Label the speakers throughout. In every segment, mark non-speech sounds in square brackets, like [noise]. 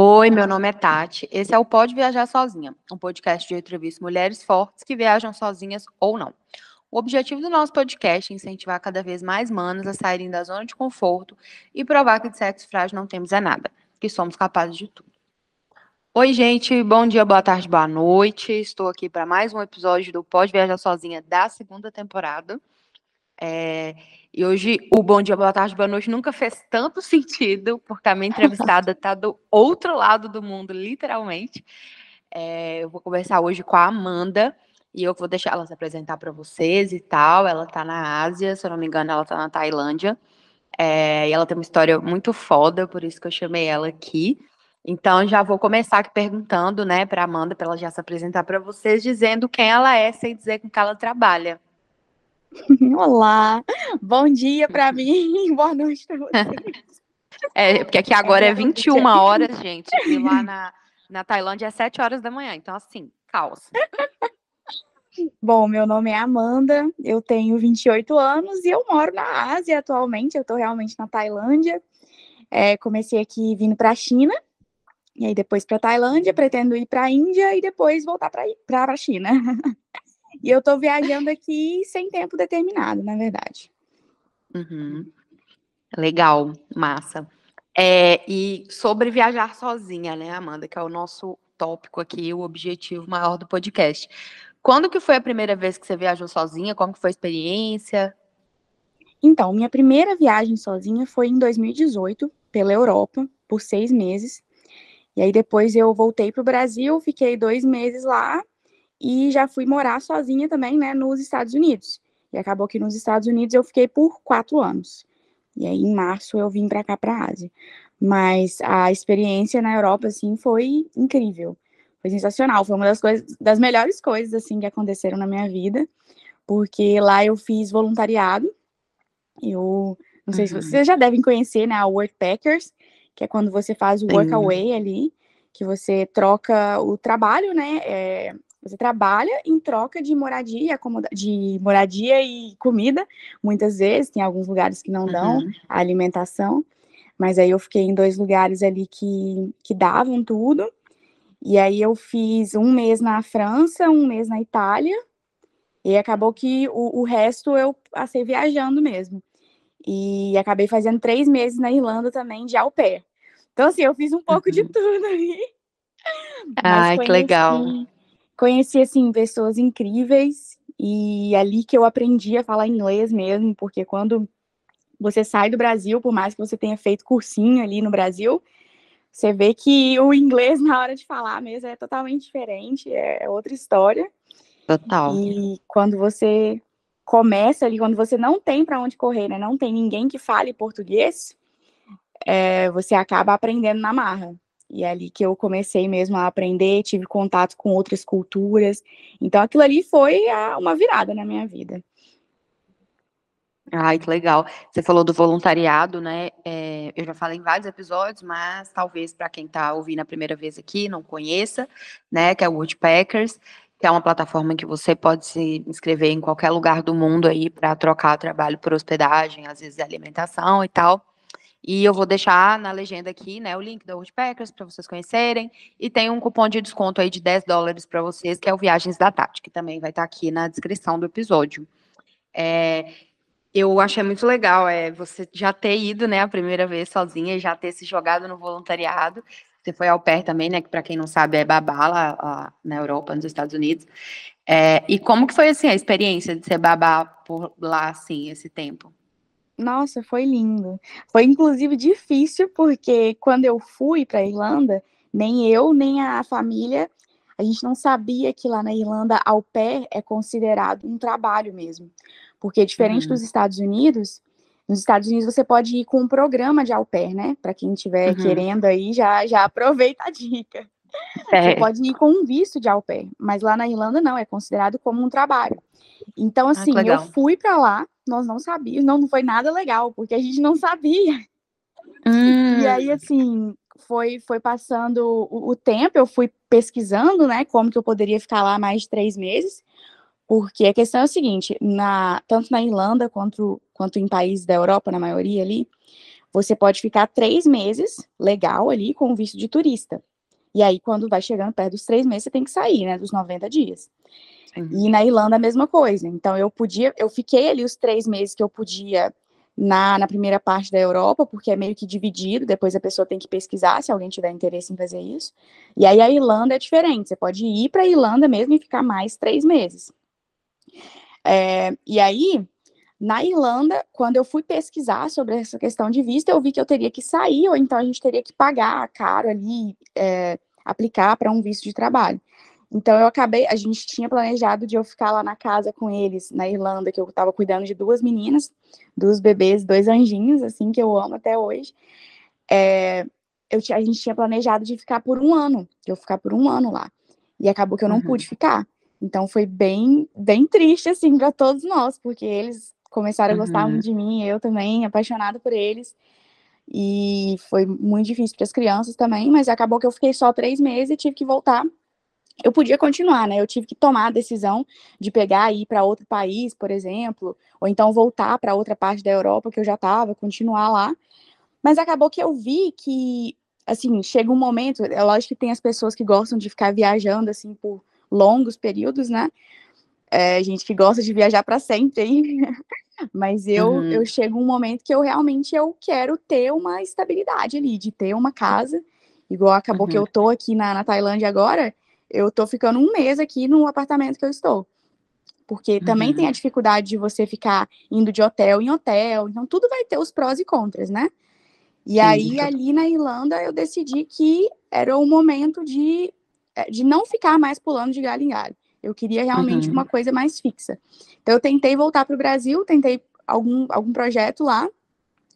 Speaker 1: Oi, meu nome é Tati. Esse é o Pode Viajar Sozinha, um podcast de entrevista mulheres fortes que viajam sozinhas ou não. O objetivo do nosso podcast é incentivar cada vez mais manas a saírem da zona de conforto e provar que de sexo frágil não temos é nada, que somos capazes de tudo. Oi, gente, bom dia, boa tarde, boa noite. Estou aqui para mais um episódio do Pode Viajar Sozinha da segunda temporada. É, e hoje o Bom Dia, Boa Tarde, Boa Noite nunca fez tanto sentido, porque a minha entrevistada está do outro lado do mundo, literalmente. É, eu vou conversar hoje com a Amanda e eu vou deixar ela se apresentar para vocês e tal. Ela está na Ásia, se eu não me engano, ela está na Tailândia. É, e ela tem uma história muito foda, por isso que eu chamei ela aqui. Então já vou começar aqui perguntando, né, para Amanda, para ela já se apresentar para vocês, dizendo quem ela é, sem dizer com que ela trabalha. [laughs]
Speaker 2: Olá, bom dia para mim, [laughs] boa noite para vocês.
Speaker 1: É, porque aqui agora é 21 horas, [laughs] gente, e lá na, na Tailândia é 7 horas da manhã, então assim, caos.
Speaker 2: Bom, meu nome é Amanda, eu tenho 28 anos e eu moro na Ásia atualmente, eu estou realmente na Tailândia. É, comecei aqui vindo para a China, e aí depois para Tailândia, pretendo ir para a Índia e depois voltar para a China. E eu estou viajando aqui sem tempo determinado, na verdade.
Speaker 1: Uhum. Legal, massa. É, e sobre viajar sozinha, né, Amanda, que é o nosso tópico aqui, o objetivo maior do podcast. Quando que foi a primeira vez que você viajou sozinha? Como que foi a experiência?
Speaker 2: Então, minha primeira viagem sozinha foi em 2018, pela Europa, por seis meses. E aí depois eu voltei para o Brasil, fiquei dois meses lá e já fui morar sozinha também, né, nos Estados Unidos. E acabou que nos Estados Unidos eu fiquei por quatro anos. E aí, em março, eu vim para cá, para a Ásia. Mas a experiência na Europa, assim, foi incrível. Foi sensacional. Foi uma das coisas, das melhores coisas, assim, que aconteceram na minha vida. Porque lá eu fiz voluntariado. Eu, não sei uhum. se vocês já devem conhecer, né, a Workpackers, que é quando você faz o workaway ali, que você troca o trabalho, né, é, você trabalha em troca de moradia, de moradia e comida, muitas vezes, tem alguns lugares que não dão uhum. a alimentação, mas aí eu fiquei em dois lugares ali que, que davam tudo, e aí eu fiz um mês na França, um mês na Itália, e acabou que o, o resto eu passei viajando mesmo. E acabei fazendo três meses na Irlanda também, de au pair. Então, assim, eu fiz um pouco uhum. de tudo aí.
Speaker 1: Ai, que legal.
Speaker 2: Assim, conheci assim pessoas incríveis e ali que eu aprendi a falar inglês mesmo, porque quando você sai do Brasil, por mais que você tenha feito cursinho ali no Brasil, você vê que o inglês [laughs] na hora de falar mesmo é totalmente diferente, é outra história.
Speaker 1: Total.
Speaker 2: E quando você começa ali, quando você não tem para onde correr, né, não tem ninguém que fale português, é, você acaba aprendendo na marra. E é ali que eu comecei mesmo a aprender, tive contato com outras culturas. Então aquilo ali foi a, uma virada na minha vida.
Speaker 1: Ai, que legal. Você falou do voluntariado, né? É, eu já falei em vários episódios, mas talvez para quem está ouvindo a primeira vez aqui não conheça, né? Que é o Woodpeckers, que é uma plataforma que você pode se inscrever em qualquer lugar do mundo aí para trocar trabalho por hospedagem, às vezes alimentação e tal. E eu vou deixar na legenda aqui, né, o link da Woodpeckers para vocês conhecerem. E tem um cupom de desconto aí de 10 dólares para vocês, que é o Viagens da Tati, que também vai estar tá aqui na descrição do episódio. É, eu achei muito legal é, você já ter ido, né, a primeira vez sozinha e já ter se jogado no voluntariado. Você foi ao pé também, né, que para quem não sabe é babá lá, lá, na Europa, nos Estados Unidos. É, e como que foi, assim, a experiência de ser babá por lá, assim, esse tempo?
Speaker 2: Nossa, foi lindo. Foi inclusive difícil porque quando eu fui para a Irlanda, nem eu nem a família, a gente não sabia que lá na Irlanda ao pé é considerado um trabalho mesmo. Porque diferente uhum. dos Estados Unidos, nos Estados Unidos você pode ir com um programa de au pair, né? Para quem estiver uhum. querendo aí, já, já [laughs] aproveita a dica. É. Você pode ir com um visto de au pair, mas lá na Irlanda não, é considerado como um trabalho. Então, ah, assim, ah, eu fui para lá, nós não sabíamos, não, não foi nada legal, porque a gente não sabia. Hum. E aí, assim, foi, foi passando o, o, tempo, eu fui pesquisando, né, como que eu poderia ficar lá mais de três meses, porque a questão é o seguinte, na, tanto na Irlanda quanto, quanto em países da Europa, na maioria ali, você pode ficar três meses legal ali com visto de turista. E aí, quando vai chegando perto dos três meses, você tem que sair, né? Dos 90 dias. Sim. E na Irlanda a mesma coisa. Então eu podia, eu fiquei ali os três meses que eu podia na, na primeira parte da Europa, porque é meio que dividido, depois a pessoa tem que pesquisar se alguém tiver interesse em fazer isso. E aí a Irlanda é diferente, você pode ir para a Irlanda mesmo e ficar mais três meses. É, e aí, na Irlanda, quando eu fui pesquisar sobre essa questão de vista, eu vi que eu teria que sair, ou então a gente teria que pagar caro ali, é, aplicar para um visto de trabalho. Então eu acabei, a gente tinha planejado de eu ficar lá na casa com eles, na Irlanda, que eu estava cuidando de duas meninas, dos bebês, dois anjinhos, assim, que eu amo até hoje. É, eu, a gente tinha planejado de ficar por um ano, de eu ficar por um ano lá. E acabou que eu não uhum. pude ficar. Então foi bem, bem triste, assim, para todos nós, porque eles começaram a gostar uhum. muito de mim, eu também, apaixonada por eles. E foi muito difícil para as crianças também, mas acabou que eu fiquei só três meses e tive que voltar eu podia continuar, né? Eu tive que tomar a decisão de pegar e ir para outro país, por exemplo, ou então voltar para outra parte da Europa que eu já estava, continuar lá. Mas acabou que eu vi que, assim, chega um momento, é lógico que tem as pessoas que gostam de ficar viajando, assim, por longos períodos, né? É, gente que gosta de viajar para sempre aí. [laughs] Mas eu, uhum. eu chego um momento que eu realmente eu quero ter uma estabilidade ali, de ter uma casa. Igual acabou uhum. que eu tô aqui na, na Tailândia agora, eu tô ficando um mês aqui no apartamento que eu estou. Porque também uhum. tem a dificuldade de você ficar indo de hotel em hotel. Então, tudo vai ter os prós e contras, né? E Sim, aí, ali na Irlanda, eu decidi que era o momento de, eh, de não ficar mais pulando de galho em galho. Eu queria realmente uhum. uma coisa mais fixa. Então, eu tentei voltar para o Brasil, tentei algum, algum projeto lá,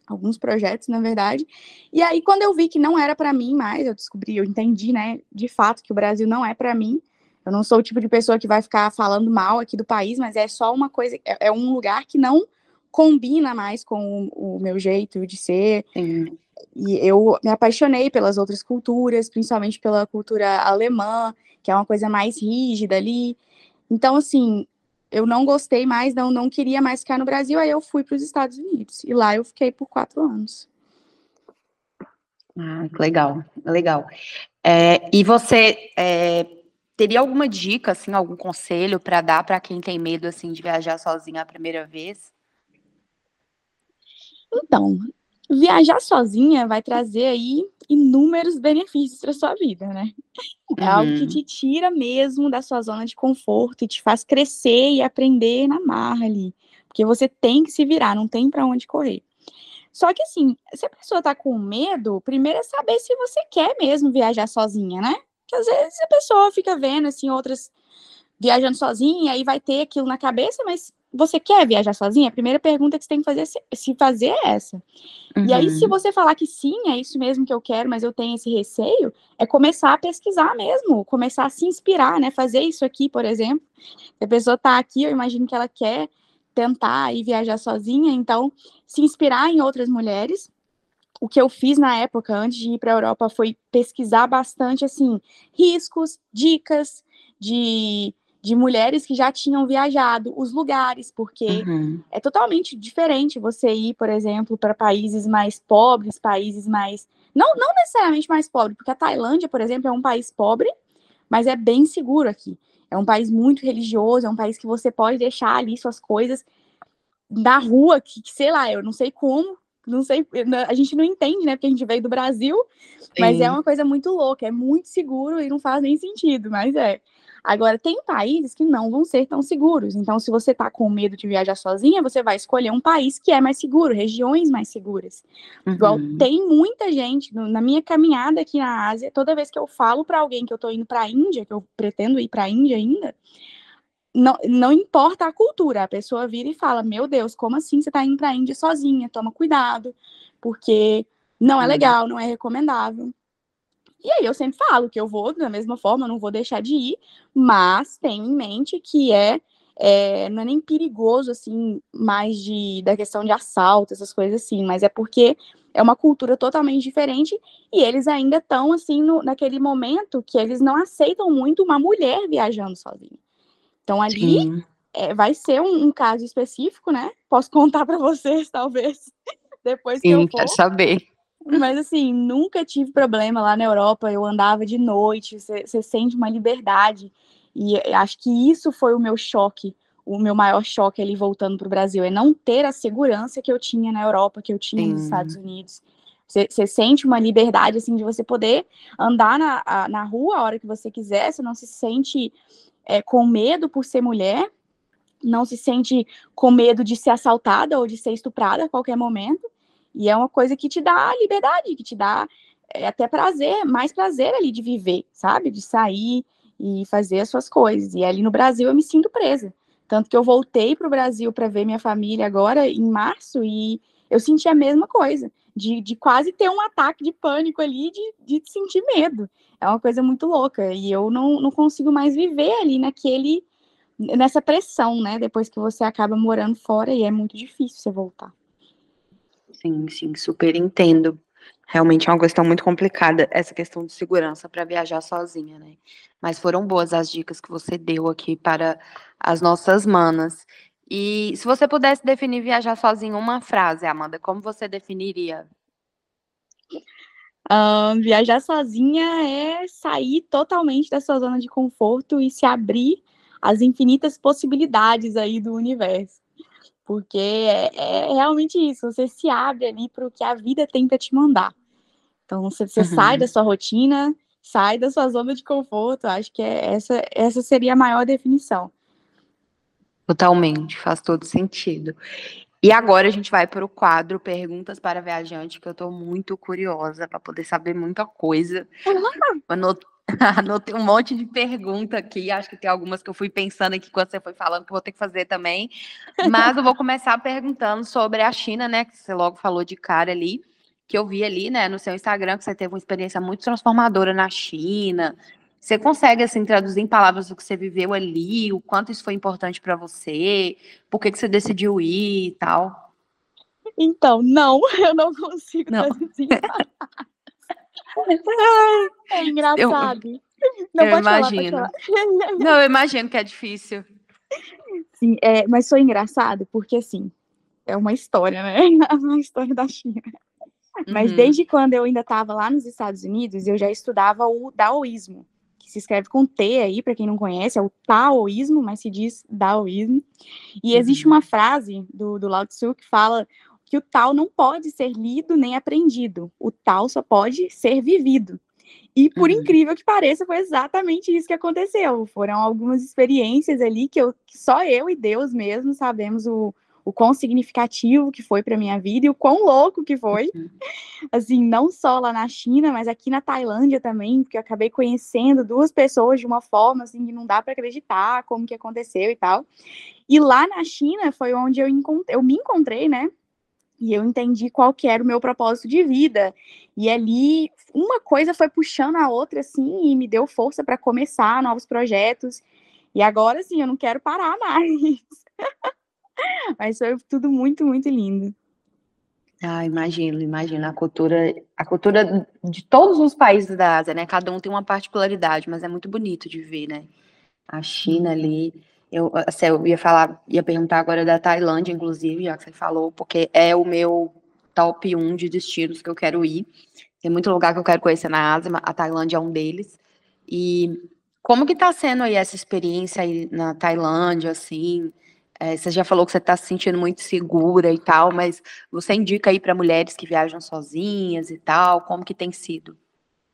Speaker 2: alguns projetos, na verdade. E aí, quando eu vi que não era para mim mais, eu descobri, eu entendi, né, de fato, que o Brasil não é para mim. Eu não sou o tipo de pessoa que vai ficar falando mal aqui do país, mas é só uma coisa, é, é um lugar que não combina mais com o, o meu jeito de ser. Sim. E eu me apaixonei pelas outras culturas, principalmente pela cultura alemã, que é uma coisa mais rígida ali. Então, assim, eu não gostei mais, não, não queria mais ficar no Brasil, aí eu fui para os Estados Unidos. E lá eu fiquei por quatro anos.
Speaker 1: Ah, legal, legal. É, e você é, teria alguma dica, assim, algum conselho para dar para quem tem medo, assim, de viajar sozinha a primeira vez?
Speaker 2: Então, viajar sozinha vai trazer aí inúmeros benefícios para sua vida, né? É uhum. algo que te tira mesmo da sua zona de conforto e te faz crescer e aprender na marra ali, porque você tem que se virar, não tem para onde correr. Só que assim, se a pessoa tá com medo, primeiro é saber se você quer mesmo viajar sozinha, né? Porque às vezes a pessoa fica vendo assim outras viajando sozinha e vai ter aquilo na cabeça, mas você quer viajar sozinha? A primeira pergunta que você tem que fazer, se fazer é essa. Uhum. E aí, se uhum. você falar que sim, é isso mesmo que eu quero, mas eu tenho esse receio, é começar a pesquisar mesmo, começar a se inspirar, né? Fazer isso aqui, por exemplo. A pessoa está aqui, eu imagino que ela quer tentar ir viajar sozinha, então se inspirar em outras mulheres. O que eu fiz na época, antes de ir para a Europa, foi pesquisar bastante, assim, riscos, dicas de de mulheres que já tinham viajado, os lugares, porque uhum. é totalmente diferente você ir, por exemplo, para países mais pobres, países mais. Não, não necessariamente mais pobres, porque a Tailândia, por exemplo, é um país pobre, mas é bem seguro aqui. É um país muito religioso, é um país que você pode deixar ali suas coisas na rua, que, que sei lá, eu não sei como, não sei, a gente não entende, né? Porque a gente veio do Brasil, mas é uma coisa muito louca, é muito seguro e não faz nem sentido, mas é. Agora, tem países que não vão ser tão seguros. Então, se você está com medo de viajar sozinha, você vai escolher um país que é mais seguro, regiões mais seguras. Uhum. Igual tem muita gente no, na minha caminhada aqui na Ásia, toda vez que eu falo para alguém que eu estou indo para a Índia, que eu pretendo ir para a Índia ainda, não, não importa a cultura, a pessoa vira e fala: Meu Deus, como assim você está indo para a Índia sozinha? Toma cuidado, porque não é legal, não é recomendável. E aí eu sempre falo que eu vou da mesma forma, não vou deixar de ir, mas tenho em mente que é, é, não é nem perigoso assim, mais de da questão de assalto, essas coisas assim, mas é porque é uma cultura totalmente diferente e eles ainda estão assim no, naquele momento que eles não aceitam muito uma mulher viajando sozinha. Então ali é, vai ser um, um, caso específico, né? Posso contar para [laughs] vocês, talvez. depois que Sim, eu for.
Speaker 1: quero saber.
Speaker 2: Mas assim, nunca tive problema lá na Europa. Eu andava de noite, você sente uma liberdade. E acho que isso foi o meu choque, o meu maior choque ali voltando para o Brasil, é não ter a segurança que eu tinha na Europa, que eu tinha Sim. nos Estados Unidos. Você sente uma liberdade, assim, de você poder andar na, a, na rua a hora que você quiser, você não se sente é, com medo por ser mulher, não se sente com medo de ser assaltada ou de ser estuprada a qualquer momento. E é uma coisa que te dá liberdade, que te dá é, até prazer, mais prazer ali de viver, sabe? De sair e fazer as suas coisas. E ali no Brasil eu me sinto presa. Tanto que eu voltei para o Brasil para ver minha família agora em março e eu senti a mesma coisa, de, de quase ter um ataque de pânico ali, de, de sentir medo. É uma coisa muito louca. E eu não, não consigo mais viver ali naquele nessa pressão, né? Depois que você acaba morando fora e é muito difícil você voltar.
Speaker 1: Sim, sim, super entendo. Realmente é uma questão muito complicada essa questão de segurança para viajar sozinha, né? Mas foram boas as dicas que você deu aqui para as nossas manas. E se você pudesse definir viajar sozinha uma frase, Amanda, como você definiria?
Speaker 2: Uh, viajar sozinha é sair totalmente da sua zona de conforto e se abrir às infinitas possibilidades aí do universo porque é, é realmente isso, você se abre ali para o que a vida tenta te mandar. Então, você, você uhum. sai da sua rotina, sai da sua zona de conforto, acho que é, essa, essa seria a maior definição.
Speaker 1: Totalmente, faz todo sentido. E agora a gente vai para o quadro Perguntas para Viajante, que eu estou muito curiosa para poder saber muita coisa. [laughs] Anotei um monte de pergunta aqui, acho que tem algumas que eu fui pensando aqui quando você foi falando que eu vou ter que fazer também. Mas eu vou começar perguntando sobre a China, né? Que você logo falou de cara ali, que eu vi ali, né, no seu Instagram, que você teve uma experiência muito transformadora na China. Você consegue, assim, traduzir em palavras o que você viveu ali, o quanto isso foi importante para você, por que, que você decidiu ir e tal?
Speaker 2: Então, não, [laughs] eu não consigo não. traduzir. [laughs] [laughs] é engraçado. Eu,
Speaker 1: não, eu imagino. Falar. [laughs] Não, eu imagino que é difícil.
Speaker 2: Sim, é, mas foi engraçado porque, assim, é uma história, né? [laughs] uma história da China. Mas uhum. desde quando eu ainda estava lá nos Estados Unidos, eu já estudava o daoísmo, que se escreve com T aí, para quem não conhece, é o taoísmo, mas se diz daoísmo. E uhum. existe uma frase do, do Lao Tzu que fala que o tal não pode ser lido nem aprendido, o tal só pode ser vivido. E por uhum. incrível que pareça, foi exatamente isso que aconteceu. Foram algumas experiências ali que, eu, que só eu e Deus mesmo sabemos o, o quão significativo que foi para minha vida e o quão louco que foi. Uhum. Assim, não só lá na China, mas aqui na Tailândia também, porque eu acabei conhecendo duas pessoas de uma forma assim que não dá para acreditar como que aconteceu e tal. E lá na China foi onde eu, eu me encontrei, né? E eu entendi qual que era o meu propósito de vida. E ali uma coisa foi puxando a outra assim e me deu força para começar novos projetos. E agora sim, eu não quero parar mais. [laughs] Mas foi tudo muito, muito lindo.
Speaker 1: Ah, imagino, imagino. A cultura, a cultura de todos os países da Ásia, né? Cada um tem uma particularidade, mas é muito bonito de ver, né? A China ali, eu, assim, eu ia falar, ia perguntar agora da Tailândia, inclusive, já que você falou, porque é o meu top 1 de destinos que eu quero ir. Tem muito lugar que eu quero conhecer na Ásia, a Tailândia é um deles. E como que tá sendo aí essa experiência aí na Tailândia, assim? É, você já falou que você está se sentindo muito segura e tal, mas você indica aí para mulheres que viajam sozinhas e tal, como que tem sido?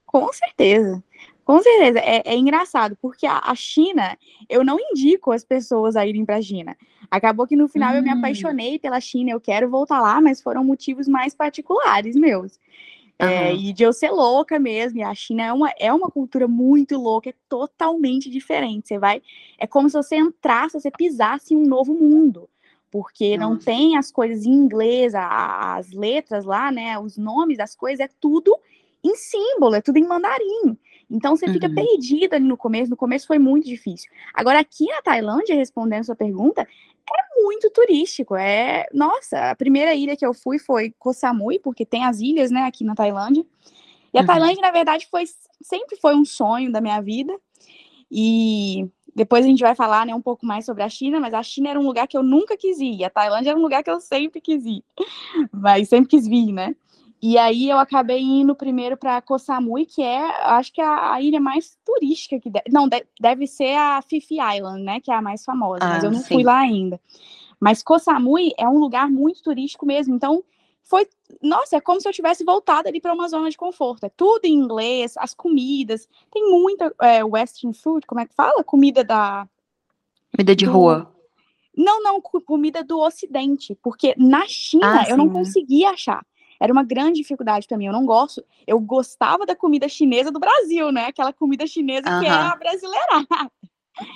Speaker 2: Com certeza. Com certeza, é, é engraçado, porque a, a, China, eu não indico as pessoas a irem para a China. Acabou que no final hum. eu me hum. apaixonei pela China, eu quero voltar lá, mas foram motivos mais particulares meus. Uhum. É, e de eu ser louca mesmo, e a China é uma, é uma cultura muito louca, é totalmente diferente. Você vai. É como se você entrasse, você pisasse em um novo mundo. Porque Nossa. não tem as coisas em inglês, as letras lá, né? Os nomes das coisas, é tudo em símbolo, é tudo em mandarim. Então você fica uhum. perdida ali no começo, no começo foi muito difícil. Agora, aqui na Tailândia, respondendo sua pergunta, é muito turístico. É, nossa, a primeira ilha que eu fui foi Koh Samui, porque tem as ilhas, né, aqui na Tailândia. E a uhum. Tailândia, na verdade, foi sempre foi um sonho da minha vida. E depois a gente vai falar né, um pouco mais sobre a China, mas a China era um lugar que eu nunca quis ir, a Tailândia era um lugar que eu sempre quis ir, [laughs] mas sempre quis vir, né? E aí eu acabei indo primeiro para Koh Samui, que é, acho que é a, a ilha mais turística que deve, não, de, deve ser a Fifi Island, né, que é a mais famosa, ah, mas eu não sim. fui lá ainda. Mas Koh Samui é um lugar muito turístico mesmo, então foi, nossa, é como se eu tivesse voltado ali para uma zona de conforto. É tudo em inglês, as comidas, tem muita é, western food, como é que fala? Comida da
Speaker 1: comida de
Speaker 2: do...
Speaker 1: rua.
Speaker 2: Não, não, comida do Ocidente, porque na China ah, eu não conseguia achar. Era uma grande dificuldade para mim. Eu não gosto. Eu gostava da comida chinesa do Brasil, né? Aquela comida chinesa que é a brasileira.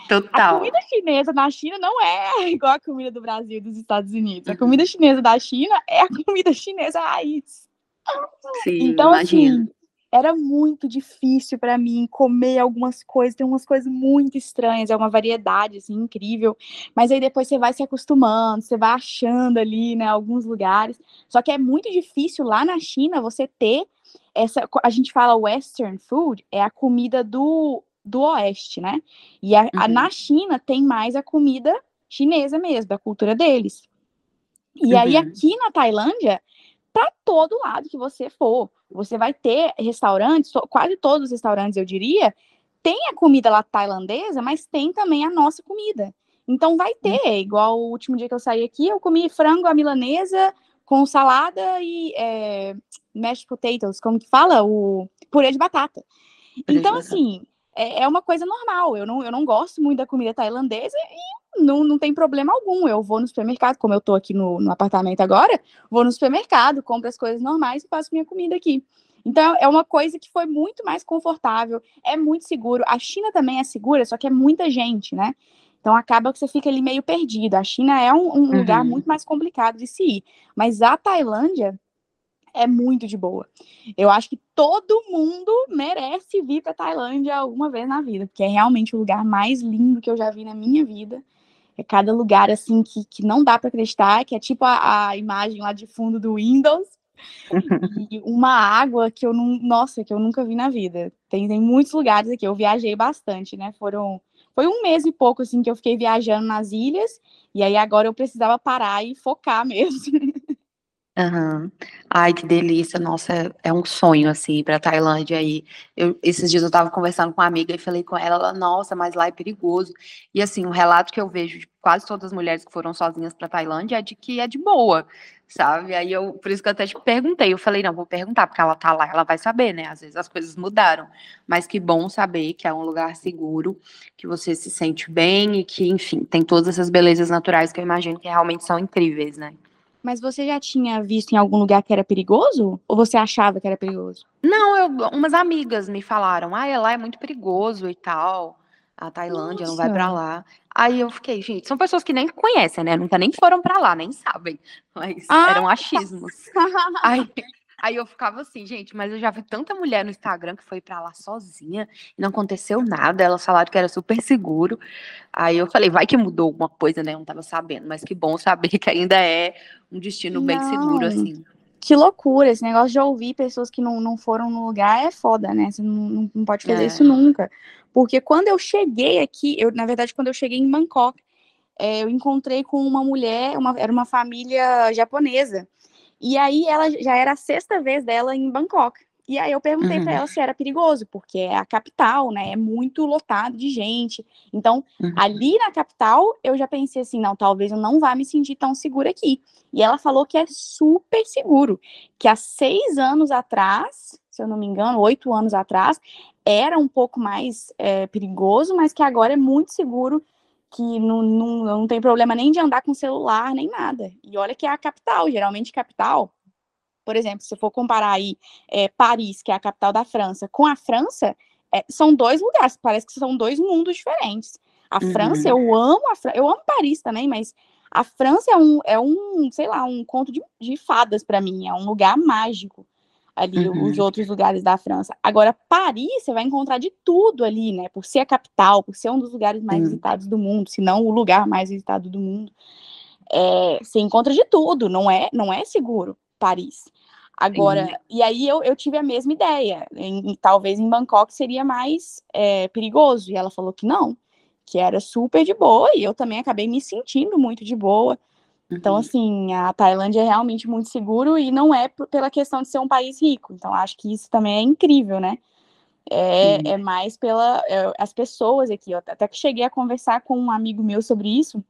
Speaker 1: Total.
Speaker 2: A comida chinesa na China não é [laughs] igual a comida do Brasil e dos Estados Unidos. A comida chinesa da China é a comida chinesa raiz.
Speaker 1: Sim, então, imagino. assim,
Speaker 2: era muito difícil para mim comer algumas coisas, tem umas coisas muito estranhas, é uma variedade assim incrível, mas aí depois você vai se acostumando, você vai achando ali, né, alguns lugares. Só que é muito difícil lá na China você ter essa, a gente fala western food, é a comida do do oeste, né? E a, uhum. a, na China tem mais a comida chinesa mesmo, da cultura deles. E uhum. aí aqui na Tailândia, para todo lado que você for, você vai ter restaurantes, quase todos os restaurantes eu diria, tem a comida lá tailandesa, mas tem também a nossa comida. Então vai ter, uhum. igual o último dia que eu saí aqui, eu comi frango à milanesa com salada e é, mashed potatoes, como que fala? O purê de batata. Purê então, de batata. assim, é, é uma coisa normal. Eu não, eu não gosto muito da comida tailandesa e não, não tem problema algum. Eu vou no supermercado, como eu tô aqui no, no apartamento agora, vou no supermercado, compro as coisas normais e faço minha comida aqui. Então, é uma coisa que foi muito mais confortável, é muito seguro. A China também é segura, só que é muita gente, né? Então, acaba que você fica ali meio perdido. A China é um, um uhum. lugar muito mais complicado de se ir. Mas a Tailândia, é muito de boa. Eu acho que todo mundo merece vir para Tailândia alguma vez na vida, porque é realmente o lugar mais lindo que eu já vi na minha vida. É cada lugar assim que, que não dá para acreditar, que é tipo a, a, imagem lá de fundo do Windows. [laughs] e uma água que eu não, nossa, que eu nunca vi na vida. Tem, tem muitos lugares aqui. Eu viajei bastante, né? Foram foi um mês e pouco assim que eu fiquei viajando nas ilhas, e aí agora eu precisava parar e focar [laughs] mesmo.
Speaker 1: Aham. Ai, que delícia. Nossa, é é um sonho, assim, ir pra Tailândia aí. Eu esses dias eu estava conversando com uma amiga e falei com ela, ela: "Nossa, mas lá é perigoso". E, assim, o relato que eu vejo de quase todas as mulheres que foram sozinhas pra Tailândia é de que é de boa, sabe. Aí eu por isso que eu até te perguntei, eu falei: "Não, vou perguntar, porque ela tá lá, ela vai saber, né, às vezes as coisas mudaram". Mas que bom saber que é um lugar seguro, que você se sente bem e que, enfim, tem todas essas belezas naturais que eu imagino que realmente são incríveis, né.
Speaker 2: Mas você já tinha visto em algum lugar que era perigoso? Ou você achava que era perigoso?
Speaker 1: Não, eu, umas amigas me falaram, ah, lá é muito perigoso e tal. A Tailândia Nossa. não vai para lá. Aí eu fiquei, gente, são pessoas que nem conhecem, né? Nunca nem foram para lá, nem sabem. Mas ah. eram [laughs] achismos. Aí Aí eu ficava assim, gente, mas eu já vi tanta mulher no Instagram que foi para lá sozinha e não aconteceu nada. Elas falaram que era super [laughs] seguro. Aí eu falei, vai que mudou alguma coisa, né? Eu não tava sabendo, mas que bom saber que ainda é um destino não. bem seguro, assim.
Speaker 2: Que loucura, esse negócio de ouvir pessoas que não, não foram no lugar é foda, né? Você não, não pode fazer é. isso nunca. Porque quando eu cheguei aqui, eu, na verdade, quando eu cheguei em Bangkok, é, eu encontrei com uma mulher, uma, era uma família japonesa. E aí ela já era a sexta vez dela em Bangkok. E aí eu perguntei uhum. para ela se era perigoso, porque é a capital, né? É muito lotado de gente. Então, uhum. ali na capital, eu já pensei assim, não, talvez eu não vá me sentir tão segura aqui. E ela falou que é super seguro, que há seis anos atrás, se eu não me engano, oito anos atrás, era um pouco mais é, perigoso, mas que agora é muito seguro que não, não, não tem problema nem de andar com celular, nem nada. E olha que é a capital, geralmente capital, por exemplo, se for comparar aí é, Paris, que é a capital da França, com a França, é, são dois lugares, parece que são dois mundos diferentes. A uhum. França, eu amo a França, eu amo Paris também, mas a França é um, é um sei lá, um conto de, de fadas para mim, é um lugar mágico ali uhum. os outros lugares da França. Agora, Paris, você vai encontrar de tudo ali, né? Por ser a capital, por ser um dos lugares mais uhum. visitados do mundo, se não o lugar mais visitado do mundo. É, você encontra de tudo, não é, não é seguro Paris. Agora, Sim. e aí eu, eu tive a mesma ideia, em, talvez em Bangkok seria mais é, perigoso, e ela falou que não, que era super de boa, e eu também acabei me sentindo muito de boa. Então,
Speaker 1: Uhum.
Speaker 2: assim, a Tailândia é realmente muito seguro e não é pela questão de ser um país rico. Então, acho que isso também é incrível, né? É, é mais pela é, as pessoas aqui. Eu até que cheguei a conversar com um amigo meu sobre isso.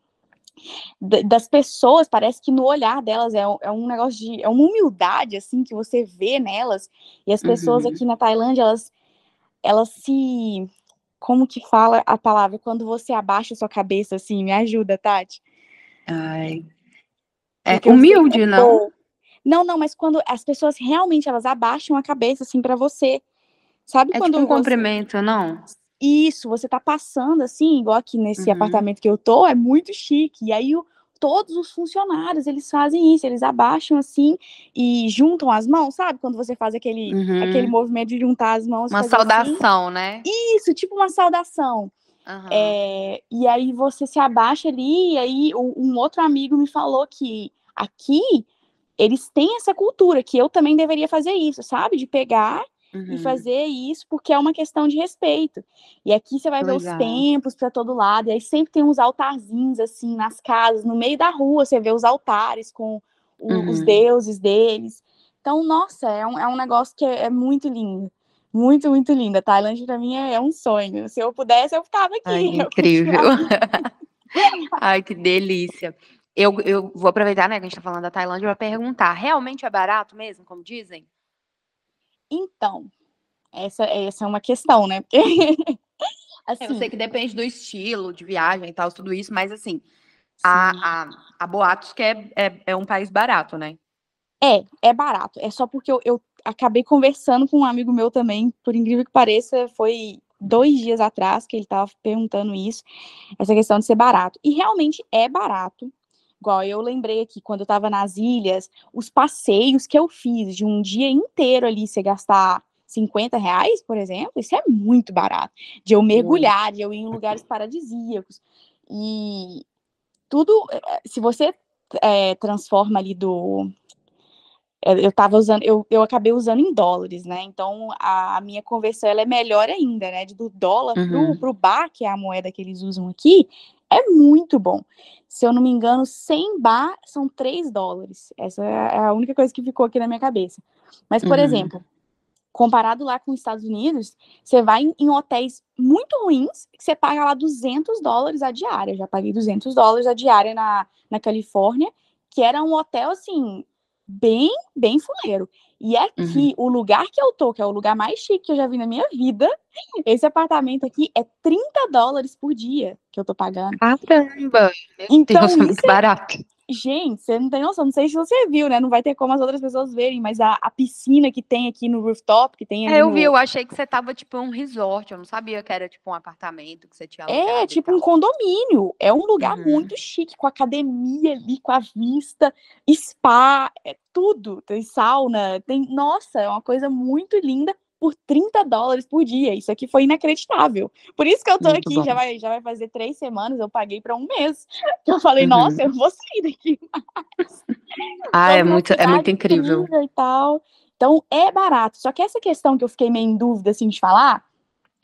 Speaker 2: da- Das pessoas, parece que no olhar delas é, um- é um negócio de. É uma humildade, assim, que você vê nelas. E as pessoas
Speaker 1: Uhum.
Speaker 2: aqui na Tailândia, elas, elas se. Como que fala a palavra? Quando você abaixa sua cabeça, assim, me ajuda, Tati.
Speaker 1: Ai. É
Speaker 2: Porque
Speaker 1: humilde,
Speaker 2: é
Speaker 1: não?
Speaker 2: Não, não, mas quando as pessoas realmente elas abaixam a cabeça assim pra você. Sabe
Speaker 1: É
Speaker 2: quando
Speaker 1: tipo um
Speaker 2: você
Speaker 1: cumprimento, não?
Speaker 2: isso, você tá passando assim, igual aqui nesse
Speaker 1: Uhum.
Speaker 2: apartamento que eu tô, é muito chique. E aí o- todos os funcionários, eles fazem isso, eles abaixam assim e juntam as mãos, sabe? Quando você faz aquele aquele
Speaker 1: Uhum.
Speaker 2: movimento de juntar as mãos,
Speaker 1: Uma
Speaker 2: assim.
Speaker 1: saudação, né?
Speaker 2: Isso, tipo uma saudação.
Speaker 1: Aham.
Speaker 2: É, e aí você se abaixa ali, e aí um, outro amigo me falou que aqui eles têm essa cultura, que eu também deveria fazer isso, sabe? De pegar e
Speaker 1: Uhum.
Speaker 2: fazer isso, porque é uma questão de respeito. E aqui você vai
Speaker 1: Que
Speaker 2: ver os
Speaker 1: legal.
Speaker 2: templos para todo lado, e aí sempre tem uns altarzinhos assim nas casas, no meio da rua você vê os altares com o- os
Speaker 1: Uhum.
Speaker 2: deuses deles. Então, nossa, é um, é um negócio que é, é muito lindo. Muito, muito lindo. A Tailândia para mim é, é um sonho. Se eu pudesse, eu ficava aqui.
Speaker 1: Ai, [laughs]
Speaker 2: eu
Speaker 1: incrível. [laughs] Ai, que delícia. Eu, eu vou aproveitar, né, que a gente tá falando da Tailândia para perguntar, realmente é barato mesmo, como dizem?
Speaker 2: Então, essa, essa é uma questão, né? Porque, [laughs]
Speaker 1: Eu
Speaker 2: assim,
Speaker 1: sei que depende do estilo de viagem e tal, tudo isso, mas assim, a, a boatos que é, é, é um país barato, né?
Speaker 2: É, é barato. É só porque eu, eu acabei conversando com um amigo meu também, por incrível que pareça, foi dois dias atrás que ele estava perguntando isso, essa questão de ser barato. E realmente é barato. Igual eu lembrei aqui, quando eu estava nas ilhas, os passeios que eu fiz de um dia inteiro ali, você gastar 50 reais, por exemplo, isso é muito barato. De eu mergulhar, de eu ir em lugares paradisíacos. E tudo, eh, se você eh, transforma ali do, é, eu tava usando, eu, eu acabei usando em dólares, né? Então a, a minha conversão ela é melhor ainda, né? Do dólar
Speaker 1: Uhum.
Speaker 2: pro, pro bar, que é a moeda que eles usam aqui, é muito bom. Se eu não me engano, 100 bar são 3 dólares. Essa é a única coisa que ficou aqui na minha cabeça. Mas, por
Speaker 1: Uhum.
Speaker 2: exemplo, comparado lá com os Estados Unidos, você vai em, em hotéis muito ruins, que você paga lá 200 dólares a diária. Eu já paguei 200 dólares a diária na, na Califórnia, que era um hotel, assim, bem, bem fuleiro. E aqui, o lugar que eu tô, que é o lugar mais chique que eu já vi na minha vida, esse apartamento aqui é 30 dólares por dia que eu tô pagando.
Speaker 1: Caramba!
Speaker 2: Então,
Speaker 1: Deus, [laughs] é
Speaker 2: isso
Speaker 1: muito barato.
Speaker 2: Gente, você não tem noção, não sei se você viu, né? Não vai ter como as outras pessoas verem, mas a, a piscina que tem aqui no rooftop, que tem ali
Speaker 1: É, eu
Speaker 2: no...
Speaker 1: vi, eu achei que você tava tipo um resort, eu não sabia que era tipo um apartamento que você tinha
Speaker 2: É tipo um condomínio, é um lugar
Speaker 1: Uhum.
Speaker 2: muito chique, com academia ali, com a vista, spa, é tudo, tem sauna, tem, nossa, é uma coisa muito linda por 30 dólares por dia, isso aqui foi inacreditável, por isso que eu tô
Speaker 1: Muito
Speaker 2: aqui,
Speaker 1: bom.
Speaker 2: já vai, já vai fazer três semanas, eu paguei para um mês, eu falei,
Speaker 1: Uhum.
Speaker 2: nossa, eu vou sair daqui, [laughs]
Speaker 1: Ah, é
Speaker 2: Tô numa
Speaker 1: muito, é muito incrível.
Speaker 2: e tal. Então é barato. Só que essa questão que eu fiquei meio em dúvida assim de falar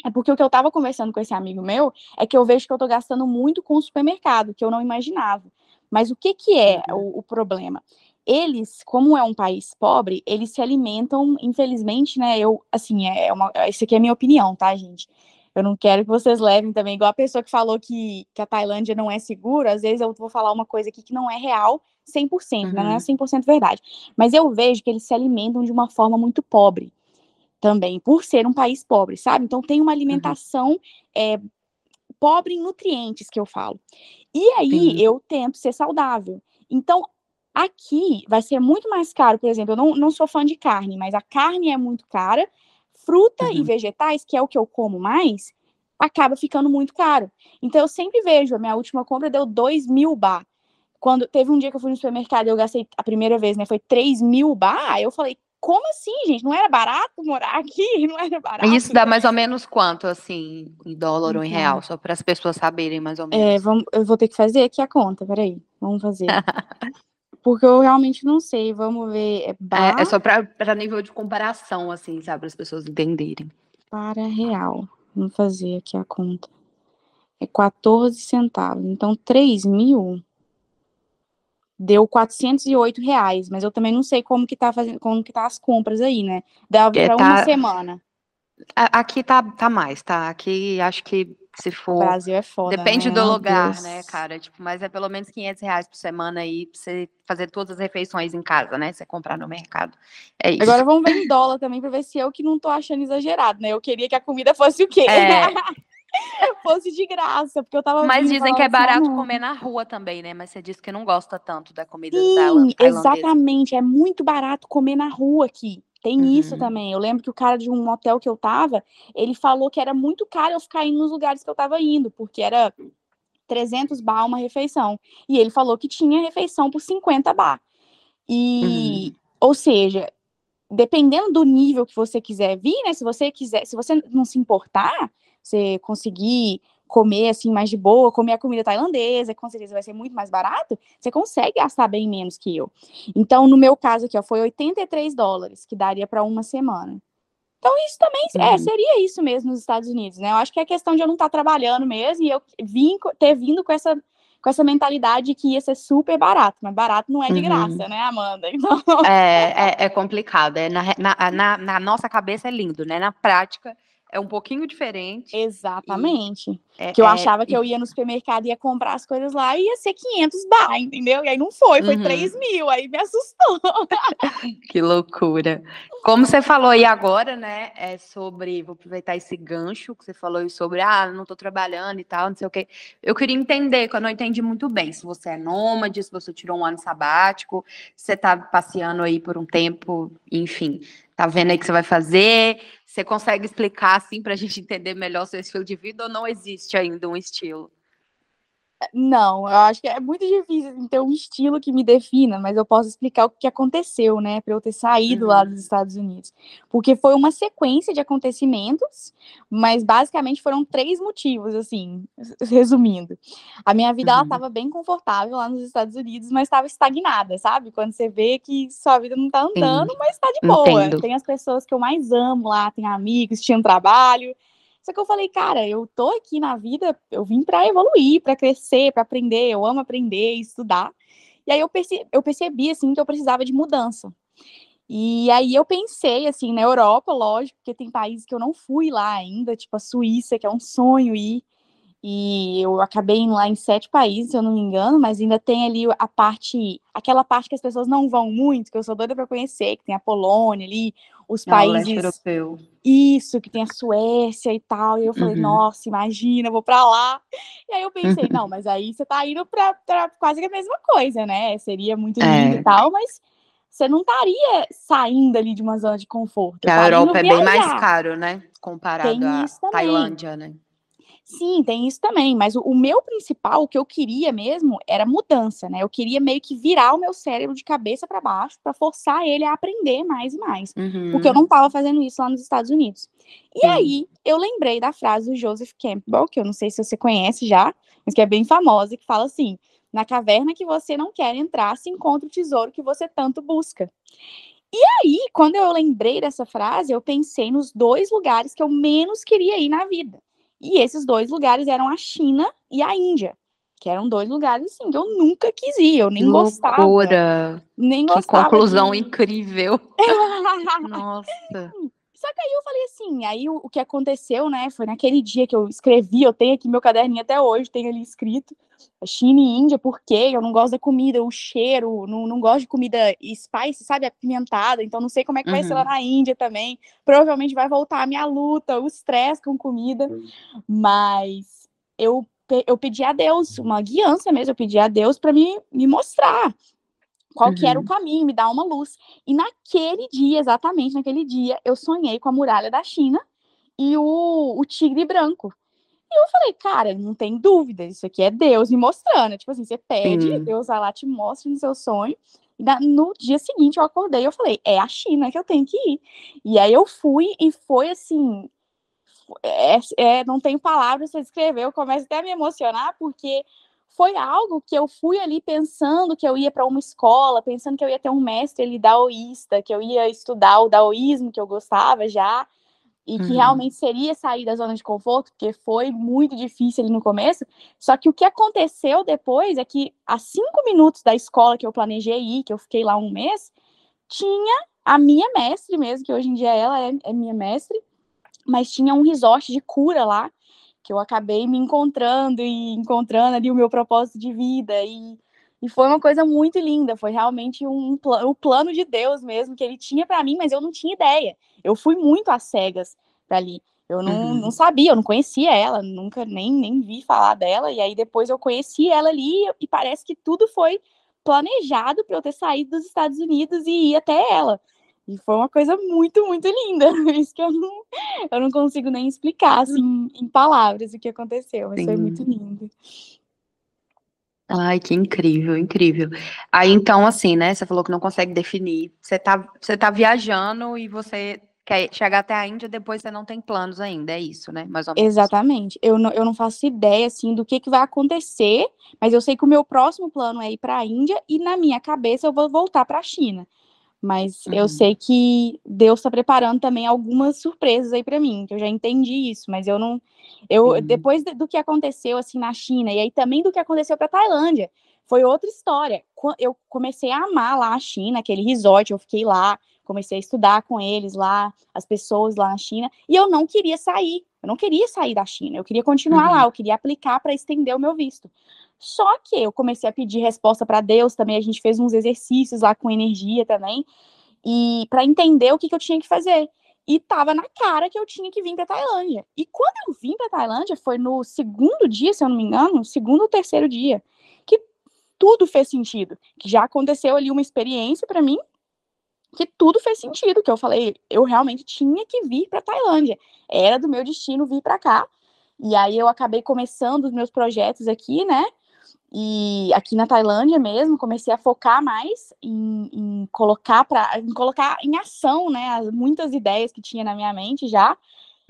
Speaker 2: é porque o que eu tava conversando com esse amigo meu é que eu vejo que eu tô gastando muito com o supermercado, que eu não imaginava. Mas o que que é
Speaker 1: Uhum.
Speaker 2: o, o problema? Eles, como é um país pobre, eles se alimentam, infelizmente, né? Eu, assim, é uma, isso aqui é a minha opinião, tá, gente? Eu não quero que vocês levem também, igual a pessoa que falou que, que a Tailândia não é segura, às vezes eu vou falar uma coisa aqui que não é real 100%, né? Não é
Speaker 1: Uhum.
Speaker 2: 100% verdade. Mas eu vejo que eles se alimentam de uma forma muito pobre também, por ser um país pobre, sabe? Então tem uma alimentação é, pobre em nutrientes, que eu falo. E aí
Speaker 1: Sim.
Speaker 2: eu tento ser saudável. Então, aqui vai ser muito mais caro, por exemplo, eu não, não sou fã de carne, mas a carne é muito cara, fruta e
Speaker 1: Uhum.
Speaker 2: vegetais, que é o que eu como mais, acaba ficando muito caro. Então eu sempre vejo, a minha última compra deu 2 mil bar. Quando teve um dia que eu fui no supermercado e eu gastei a primeira vez, né? Foi 3 mil bar. Eu falei, como assim, gente? Não era barato morar aqui? [laughs] Não era barato?
Speaker 1: Isso dá mais ou menos quanto, assim, em dólar ou em
Speaker 2: Então.
Speaker 1: real? Só para as pessoas saberem mais ou
Speaker 2: É,
Speaker 1: menos.
Speaker 2: vamos, eu vou ter que fazer aqui a conta, peraí. Vamos fazer. [laughs] Porque eu realmente não sei. Vamos ver. É bar
Speaker 1: É, é só para nível de comparação, assim, sabe? Para as pessoas entenderem.
Speaker 2: para real. Vamos fazer aqui a conta. é 14 centavos. Então, 3 mil deu 408 reais, mas eu também não sei como que tá fazendo, como que tá as compras aí, né? Dá para tá, uma semana.
Speaker 1: Aqui tá, tá mais, tá? Aqui acho que se for. O
Speaker 2: Brasil é foda.
Speaker 1: Depende
Speaker 2: né?
Speaker 1: do lugar, Deus. né, cara? Tipo, mas é pelo menos 500 reais por semana aí pra você fazer todas as refeições em casa, né? Você comprar no mercado. É isso.
Speaker 2: Agora vamos ver em dólar também pra ver se eu que não tô achando exagerado, né? Eu queria que a comida fosse o quê? É. [laughs] fosse de graça, porque eu tava.
Speaker 1: Mas dizem que é assim, ah, barato comer na rua também, né? Mas você disse que não gosta tanto da comida
Speaker 2: Sim, exatamente. É muito barato comer na rua aqui. Tem uhum. isso também. Eu lembro que o cara de um hotel que eu tava, ele falou que era muito caro eu ficar indo nos lugares que eu tava indo, porque era 300 bar uma refeição. E ele falou que tinha refeição por 50 bar. E, uhum. ou seja, dependendo do nível que você quiser vir, né? Se você quiser, se você não se importar, você conseguir comer assim mais de boa, comer a comida tailandesa, que com certeza vai ser muito mais barato, você consegue gastar bem menos que eu. Então, no meu caso aqui, ó, foi 83 dólares, que daria para uma semana. Então, isso também é, uhum. seria isso mesmo nos Estados Unidos, né? Eu acho que é questão de eu não estar tá trabalhando mesmo e eu vim, ter vindo com essa, com essa mentalidade que ia ser super barato, mas barato não é de uhum. graça, né, Amanda? [laughs] Então...
Speaker 1: É, é, é complicado. É, na, na, na, na nossa cabeça é lindo, né? Na prática é um pouquinho diferente.
Speaker 2: Exatamente. É, que eu é, achava que eu ia no supermercado e ia comprar as coisas lá e ia ser 500 bar, entendeu? E aí não foi, foi uhum. 3 mil, aí me assustou. [laughs]
Speaker 1: que loucura. Como você falou aí agora, né, é sobre, vou aproveitar esse gancho que você falou sobre, ah, não tô trabalhando e tal, não sei o quê. Eu queria entender, que eu não entendi muito bem, se você é nômade, se você tirou um ano sabático, se você tá passeando aí por um tempo, enfim, tá vendo aí que você vai fazer, você consegue explicar assim para a gente entender melhor o seu estilo de vida ou não existe ainda um estilo?
Speaker 2: Não, eu acho que é muito difícil assim, ter um estilo que me defina, mas eu posso explicar o que aconteceu, né, para eu ter saído uhum. lá dos Estados Unidos. Porque foi uma sequência de acontecimentos, mas basicamente foram três motivos, assim, [laughs] resumindo. A minha vida, uhum. ela estava bem confortável lá nos Estados Unidos, mas estava estagnada, sabe? Quando você vê que sua vida não está andando, Sim. mas está de boa. Entendo. Tem as pessoas que eu mais amo lá, tem amigos, tinha um trabalho, só que eu falei, cara, eu tô aqui na vida, eu vim para evoluir, para crescer, para aprender, eu amo aprender, estudar. E aí eu percebi, eu percebi assim que eu precisava de mudança. E aí eu pensei assim na Europa, lógico, porque tem países que eu não fui lá ainda, tipo a Suíça, que é um sonho ir. Eu acabei indo lá em sete países, se eu não me engano, mas ainda tem ali a parte, aquela parte que as pessoas não vão muito, que eu sou doida para conhecer, que tem a Polônia ali, os é países.
Speaker 1: europeu.
Speaker 2: Isso, que tem a Suécia e tal. E eu falei, uhum. nossa, imagina, vou para lá. E aí eu pensei, [laughs] não, mas aí você tá indo para quase que a mesma coisa, né? Seria muito lindo é. e tal, mas você não estaria saindo ali de uma zona de conforto.
Speaker 1: a Europa é bem mais caro, né? Comparado à Tailândia, né?
Speaker 2: Sim, tem isso também, mas o, o, meu principal, o que eu queria mesmo, era mudança, né? Eu queria meio que virar o meu cérebro de cabeça para baixo para forçar ele a aprender mais e mais, uhum. porque eu não estava fazendo isso lá nos Estados Unidos. E Sim. aí eu lembrei da frase do Joseph Campbell, que eu não sei se você conhece já, mas que é bem famosa, que fala assim: na caverna que você não quer entrar, se encontra o tesouro que você tanto busca. E aí, quando eu lembrei dessa frase, eu pensei nos dois lugares que eu menos queria ir na vida e esses dois lugares eram a China e a Índia, que eram dois lugares assim que eu nunca quis ir, eu nem
Speaker 1: que
Speaker 2: gostava.
Speaker 1: Loucura.
Speaker 2: Nem
Speaker 1: que
Speaker 2: gostava.
Speaker 1: Que conclusão de... incrível. [laughs] Nossa.
Speaker 2: Só que aí eu falei assim, aí o, o, que aconteceu, né, foi naquele dia que eu escrevi, eu tenho aqui meu caderninho até hoje, tem ali escrito, China e Índia, porque eu não gosto da comida, o cheiro, não, não gosto de comida spice, sabe, apimentada, então não sei como é que vai ser lá uhum. na Índia também, provavelmente vai voltar a minha luta, o estresse com comida, mas eu, eu pedi a Deus, uma guiança mesmo, eu pedi a Deus para me, me mostrar, qual uhum. que era o uhum. caminho, me dar uma luz. E naquele dia, exatamente naquele dia, eu sonhei com a muralha da China e o, o tigre branco. E eu falei, cara, não tem dúvida, isso aqui é Deus me mostrando. Tipo assim, você pede. Deus vai lá, te mostra no seu sonho. E no dia seguinte eu acordei eu falei, é a China que eu tenho que ir. E aí eu fui e foi assim. É, é, não tenho palavras para descrever, eu começo até a me emocionar, porque foi algo que eu fui ali pensando que eu ia para uma escola, pensando que eu ia ter um mestre ali daoísta, que eu ia estudar o daoísmo que eu gostava já. e que uhum. realmente seria sair da zona de conforto, porque foi muito difícil ali no começo. Só que o que aconteceu depois é que, a cinco minutos da escola que eu planejei ir, que eu fiquei lá um mês, tinha a minha mestre mesmo, que hoje em dia ela é, é minha mestre, mas tinha um resort de cura lá, que eu acabei me encontrando e encontrando ali o meu propósito de vida e e foi uma coisa muito linda, foi realmente um, um, um plano de Deus mesmo que ele tinha para mim, mas eu não tinha ideia. Eu fui muito às cegas para ali. Eu não, uhum. não sabia, eu não conhecia ela, nunca nem, nem vi falar dela. E aí depois eu conheci ela ali e parece que tudo foi planejado para eu ter saído dos Estados Unidos e ir até ela. E foi uma coisa muito, muito linda. [laughs] Isso que eu não, eu não consigo nem explicar assim, em palavras o que aconteceu, mas Sim. foi muito lindo.
Speaker 1: Ai, que incrível, incrível. Aí então, assim, né? Você falou que não consegue definir. Você tá, você tá viajando e você quer chegar até a Índia, depois você não tem planos ainda, é isso, né? Mais ou
Speaker 2: menos. Exatamente. Eu não, eu não faço ideia, assim, do que, que vai acontecer, mas eu sei que o meu próximo plano é ir para a Índia e na minha cabeça eu vou voltar para a China. Mas uhum. eu sei que Deus está preparando também algumas surpresas aí para mim, que eu já entendi isso, mas eu não. Eu, uhum. Depois do que aconteceu assim na China, e aí também do que aconteceu para Tailândia, foi outra história. Eu comecei a amar lá a China, aquele resort, eu fiquei lá, comecei a estudar com eles lá, as pessoas lá na China, e eu não queria sair. Eu não queria sair da China, eu queria continuar uhum. lá, eu queria aplicar para estender o meu visto. Só que eu comecei a pedir resposta para Deus também, a gente fez uns exercícios lá com energia também, e para entender o que, que eu tinha que fazer. E tava na cara que eu tinha que vir para Tailândia. E quando eu vim para Tailândia, foi no segundo dia, se eu não me engano, segundo ou terceiro dia, que tudo fez sentido. Que já aconteceu ali uma experiência para mim que tudo fez sentido, que eu falei, eu realmente tinha que vir para Tailândia. Era do meu destino vir para cá. E aí eu acabei começando os meus projetos aqui, né? E aqui na Tailândia mesmo, comecei a focar mais em, em colocar para em colocar em ação, né, muitas ideias que tinha na minha mente já.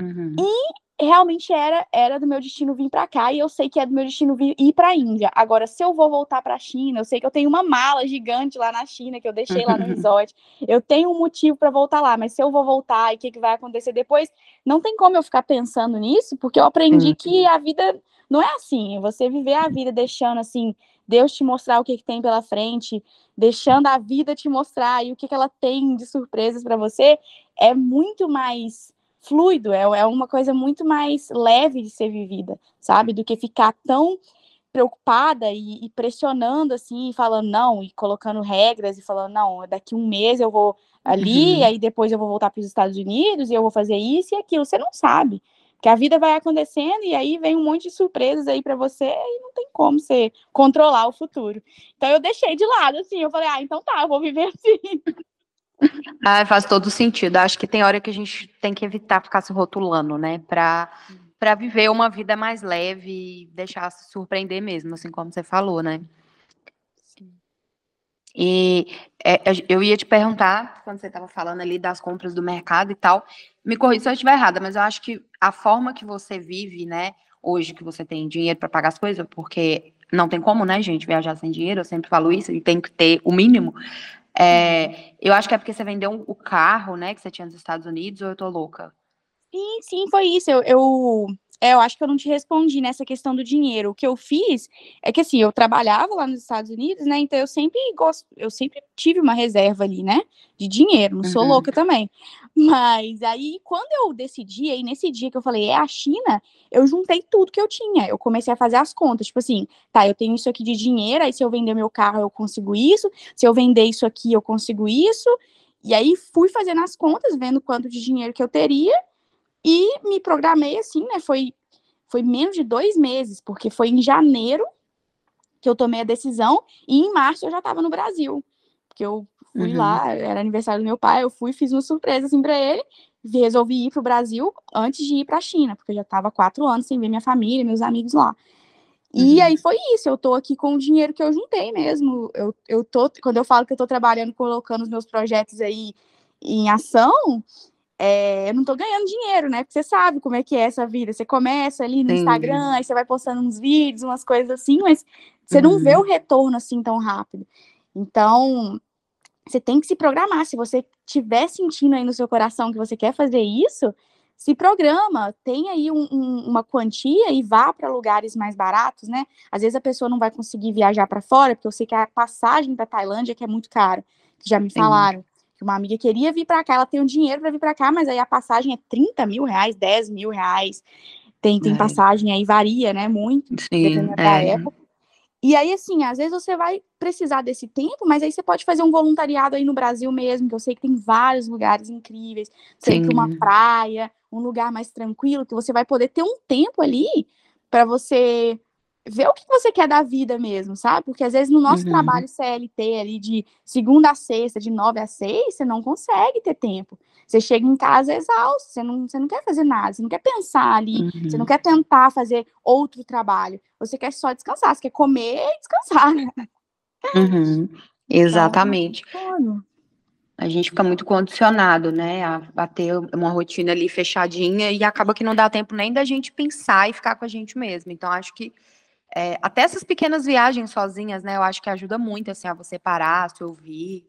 Speaker 2: Uhum. E realmente era era do meu destino vir para cá e eu sei que é do meu destino vir, ir para a Índia. Agora, se eu vou voltar para a China, eu sei que eu tenho uma mala gigante lá na China que eu deixei lá no [laughs] resort. Eu tenho um motivo para voltar lá, mas se eu vou voltar e o que, que vai acontecer depois, não tem como eu ficar pensando nisso, porque eu aprendi uhum. que a vida não é assim, você viver a vida deixando assim, Deus te mostrar o que, que tem pela frente, deixando a vida te mostrar e o que, que ela tem de surpresas para você, é muito mais fluido, é, é uma coisa muito mais leve de ser vivida, sabe? Do que ficar tão preocupada e, e, pressionando assim, falando não, e colocando regras e falando não, daqui um mês eu vou ali, uhum. aí depois eu vou voltar para os Estados Unidos e eu vou fazer isso e aquilo. Você não sabe. Que a vida vai acontecendo e aí vem um monte de surpresas aí para você e não tem como você controlar o futuro. Então eu deixei de lado, assim, eu falei, ah, então tá, eu vou viver [laughs] assim.
Speaker 1: Ah, faz todo sentido. Acho que tem hora que a gente tem que evitar ficar se rotulando, né? Para para viver uma vida mais leve e deixar se surpreender mesmo, assim como você falou, né? E é, eu ia te perguntar, quando você estava falando ali das compras do mercado e tal, me corrija se eu estiver errada, mas eu acho que a forma que você vive, né, hoje que você tem dinheiro para pagar as coisas, porque não tem como, né, gente, viajar sem dinheiro, eu sempre falo isso, e tem que ter o mínimo. É, uhum. eu acho que é porque você vendeu o carro, né, que você tinha nos Estados Unidos, ou eu tô louca?
Speaker 2: Sim, sim, foi isso. Eu, eu é, eu acho que eu não te respondi nessa questão do dinheiro. O que eu fiz é que assim, eu trabalhava lá nos Estados Unidos, né? Então eu sempre gosto, eu sempre tive uma reserva ali, né? De dinheiro, não sou uhum. louca também. Mas aí, quando eu decidi, aí nesse dia que eu falei, é a China, eu juntei tudo que eu tinha. Eu comecei a fazer as contas, tipo assim, tá, eu tenho isso aqui de dinheiro, aí se eu vender meu carro, eu consigo isso, se eu vender isso aqui, eu consigo isso. E aí fui fazendo as contas, vendo quanto de dinheiro que eu teria e me programei assim, né? Foi, foi menos de dois meses, porque foi em janeiro que eu tomei a decisão, e em março eu já estava no Brasil. Porque eu fui uhum. lá, era aniversário do meu pai, eu fui, fiz uma surpresa assim para ele, resolvi ir para o Brasil antes de ir para a China, porque eu já estava quatro anos sem ver minha família, meus amigos lá. E uhum. aí foi isso, eu tô aqui com o dinheiro que eu juntei mesmo. Eu, eu tô, quando eu falo que eu tô trabalhando, colocando os meus projetos aí em ação, é, eu não tô ganhando dinheiro, né? Porque você sabe como é que é essa vida. Você começa ali no Sim. Instagram, aí você vai postando uns vídeos, umas coisas assim, mas você uhum. não vê uhum. o retorno assim tão rápido. Então, você tem que se programar. Se você tiver sentindo aí no seu coração que você quer fazer isso, se programa, tem aí um, um, uma quantia e vá para lugares mais baratos, né? Às vezes a pessoa não vai conseguir viajar para fora, porque eu sei que a passagem para Tailândia que é muito caro, já me falaram. Que uma amiga queria vir para cá, ela tem o um dinheiro para vir para cá, mas aí a passagem é 30 mil reais, 10 mil reais. Tem, tem é. passagem aí, varia, né? Muito, Sim, dependendo é. da época. E aí, assim, às vezes você vai precisar desse tempo, mas aí você pode fazer um voluntariado aí no Brasil mesmo, que eu sei que tem vários lugares incríveis. Sei que uma praia, um lugar mais tranquilo, que você vai poder ter um tempo ali para você ver o que você quer da vida mesmo, sabe? Porque às vezes no nosso uhum. trabalho CLT ali de segunda a sexta, de nove a seis, você não consegue ter tempo. Você chega em casa exausto, você não, você não quer fazer nada, você não quer pensar ali, uhum. você não uhum. quer tentar fazer outro trabalho. Você quer só descansar, você quer comer e descansar.
Speaker 1: Uhum. Exatamente. Então, a gente fica muito condicionado, né, a, a ter uma rotina ali fechadinha e acaba que não dá tempo nem da gente pensar e ficar com a gente mesmo. Então, acho que é, até essas pequenas viagens sozinhas, né, eu acho que ajuda muito, assim, a você parar, se ouvir.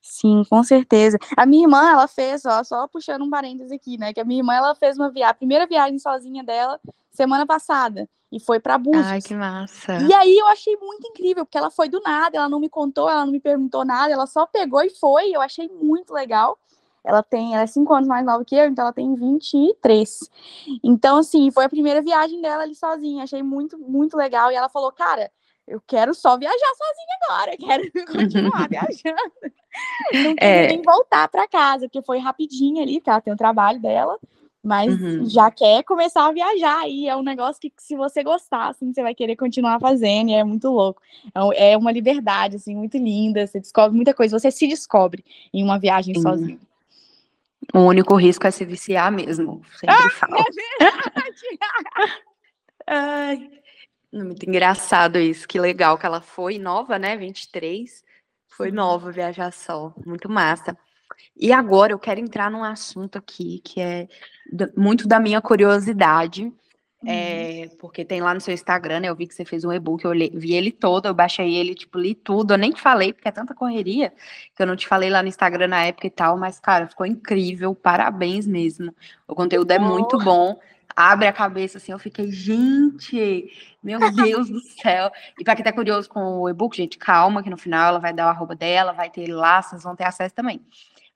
Speaker 2: Sim, com certeza. A minha irmã, ela fez, ó, só puxando um parênteses aqui, né, que a minha irmã, ela fez uma viagem, a primeira viagem sozinha dela, semana passada e foi para Búzios.
Speaker 1: Ai, que massa.
Speaker 2: E aí eu achei muito incrível, porque ela foi do nada, ela não me contou, ela não me perguntou nada, ela só pegou e foi, eu achei muito legal. Ela tem, ela é cinco anos mais nova que eu, então ela tem 23. Então, assim, foi a primeira viagem dela ali sozinha, achei muito, muito legal. E ela falou, cara, eu quero só viajar sozinha agora, quero [laughs] continuar [laughs] viajando. Não quero é... nem voltar para casa, porque foi rapidinho ali, porque ela tem o trabalho dela mas uhum. já quer começar a viajar e é um negócio que se você gostar, assim, você vai querer continuar fazendo e é muito louco. É, é uma liberdade, assim, muito linda, você descobre muita coisa, você se descobre em uma viagem Sim. sozinho.
Speaker 1: O único risco é se viciar mesmo, sempre ah, falo. É [laughs] Ai, muito engraçado isso, que legal que ela foi nova, né, 23, foi nova viajar só, muito massa. E agora eu quero entrar num assunto aqui que é muito da minha curiosidade. Uhum. É, porque tem lá no seu Instagram, né? Eu vi que você fez um e-book, eu li, vi ele todo, eu baixei ele, tipo, li tudo. Eu nem falei, porque é tanta correria que eu não te falei lá no Instagram na época e tal, mas, cara, ficou incrível, parabéns mesmo. O conteúdo é muito bom. Abre a cabeça assim, eu fiquei, gente, meu Deus do [laughs] céu. E para quem tá curioso com o e-book, gente, calma, que no final ela vai dar o arroba dela, vai ter lá, vocês vão ter acesso também.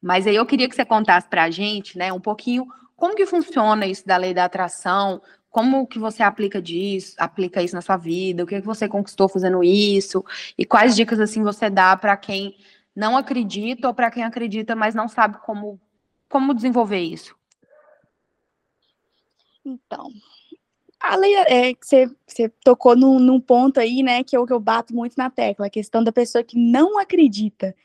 Speaker 1: Mas aí eu queria que você contasse para a gente, né, um pouquinho como que funciona isso da lei da atração, como que você aplica disso, aplica isso na sua vida, o que, que você conquistou fazendo isso, e quais dicas assim você dá para quem não acredita ou para quem acredita, mas não sabe como, como desenvolver isso.
Speaker 2: Então, a lei é que você, você tocou num, num, ponto aí, né, que é o que eu bato muito na tecla, a questão da pessoa que não acredita.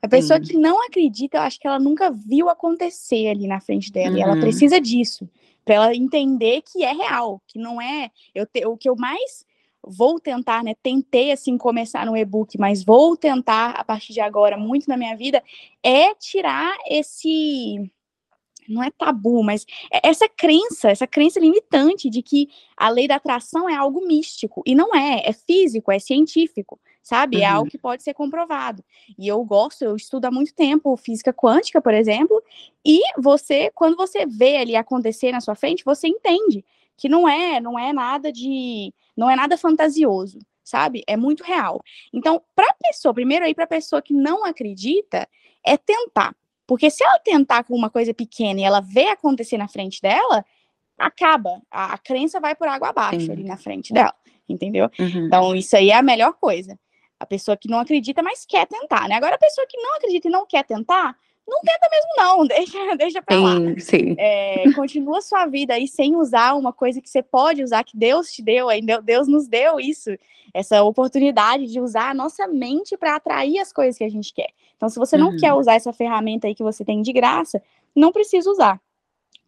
Speaker 2: A pessoa Sim. que não acredita, eu acho que ela nunca viu acontecer ali na frente dela. Uhum. E ela uhum. precisa disso. Para ela entender que é real, que não é. Eu te, o que eu mais vou tentar, né? Tentei assim começar no e-book, mas vou tentar a partir de agora muito na minha vida é tirar esse não é tabu, mas é essa crença, essa crença limitante de que a lei da atração é algo místico e não é, é físico, é científico sabe? Uhum. É algo que pode ser comprovado. E eu gosto, eu estudo há muito tempo física quântica, por exemplo, e você, quando você vê ali acontecer na sua frente, você entende que não é, não é nada de, não é nada fantasioso, sabe? É muito real. Então, para pessoa, primeiro aí para pessoa que não acredita, é tentar. Porque se ela tentar com uma coisa pequena e ela vê acontecer na frente dela, acaba. A, a crença vai por água abaixo Sim. ali na frente dela, entendeu? Uhum. Então, isso aí é a melhor coisa. A pessoa que não acredita, mas quer tentar, né? Agora, a pessoa que não acredita e não quer tentar, não tenta mesmo não, [laughs] deixa, deixa pra lá. Sim, sim. É, continua sua vida aí sem usar uma coisa que você pode usar, que Deus te deu, aí Deus nos deu isso, essa oportunidade de usar a nossa mente para atrair as coisas que a gente quer. Então, se você não uhum. quer usar essa ferramenta aí que você tem de graça, não precisa usar.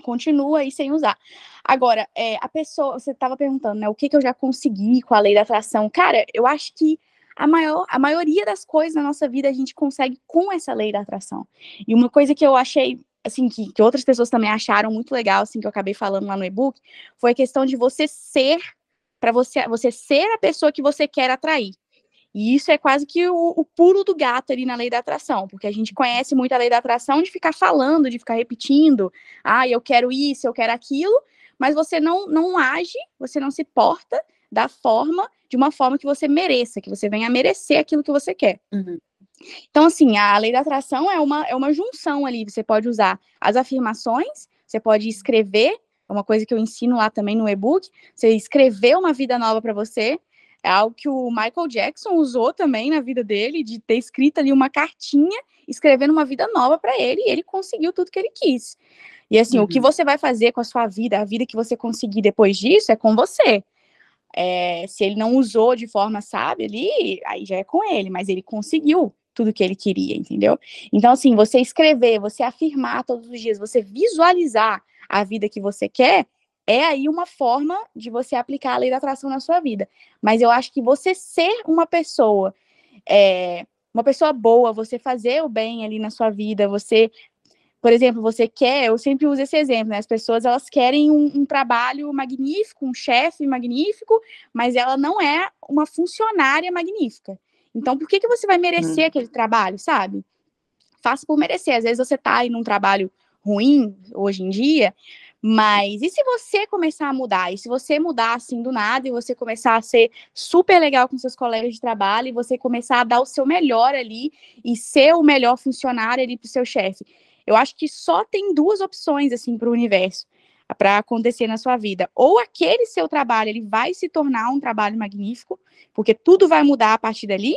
Speaker 2: Continua aí sem usar. Agora, é, a pessoa, você estava perguntando, né, o que, que eu já consegui com a lei da atração? Cara, eu acho que a, maior, a maioria das coisas na nossa vida a gente consegue com essa lei da atração. E uma coisa que eu achei, assim, que, que outras pessoas também acharam muito legal, assim, que eu acabei falando lá no e-book, foi a questão de você ser, para você, você ser a pessoa que você quer atrair. E isso é quase que o, o pulo do gato ali na lei da atração, porque a gente conhece muito a lei da atração de ficar falando, de ficar repetindo, ah, eu quero isso, eu quero aquilo, mas você não, não age, você não se porta da forma, de uma forma que você mereça, que você venha a merecer aquilo que você quer. Uhum. Então, assim, a lei da atração é uma, é uma junção ali. Você pode usar as afirmações, você pode escrever, é uma coisa que eu ensino lá também no e-book, você escrever uma vida nova para você. É algo que o Michael Jackson usou também na vida dele, de ter escrito ali uma cartinha, escrevendo uma vida nova para ele, e ele conseguiu tudo que ele quis. E assim, uhum. o que uhum. você vai fazer com a sua vida, a vida que você conseguir depois disso, é com você. É, se ele não usou de forma sábia ali, aí já é com ele, mas ele conseguiu tudo que ele queria, entendeu? Então, assim, você escrever, você afirmar todos os dias, você visualizar a vida que você quer, é aí uma forma de você aplicar a lei da atração na sua vida. Mas eu acho que você ser uma pessoa, é, uma pessoa boa, você fazer o bem ali na sua vida, você por exemplo, você quer, eu sempre uso esse exemplo, né? As pessoas elas querem um, um trabalho magnífico, um chefe magnífico, mas ela não é uma funcionária magnífica. Então, por que, que você vai merecer hum. aquele trabalho, sabe? Faça por merecer. Às vezes você tá aí num trabalho ruim hoje em dia, mas e se você começar a mudar? E se você mudar assim do nada e você começar a ser super legal com seus colegas de trabalho e você começar a dar o seu melhor ali e ser o melhor funcionário ali para o seu chefe? Eu acho que só tem duas opções assim para o universo para acontecer na sua vida. Ou aquele seu trabalho ele vai se tornar um trabalho magnífico, porque tudo vai mudar a partir dali,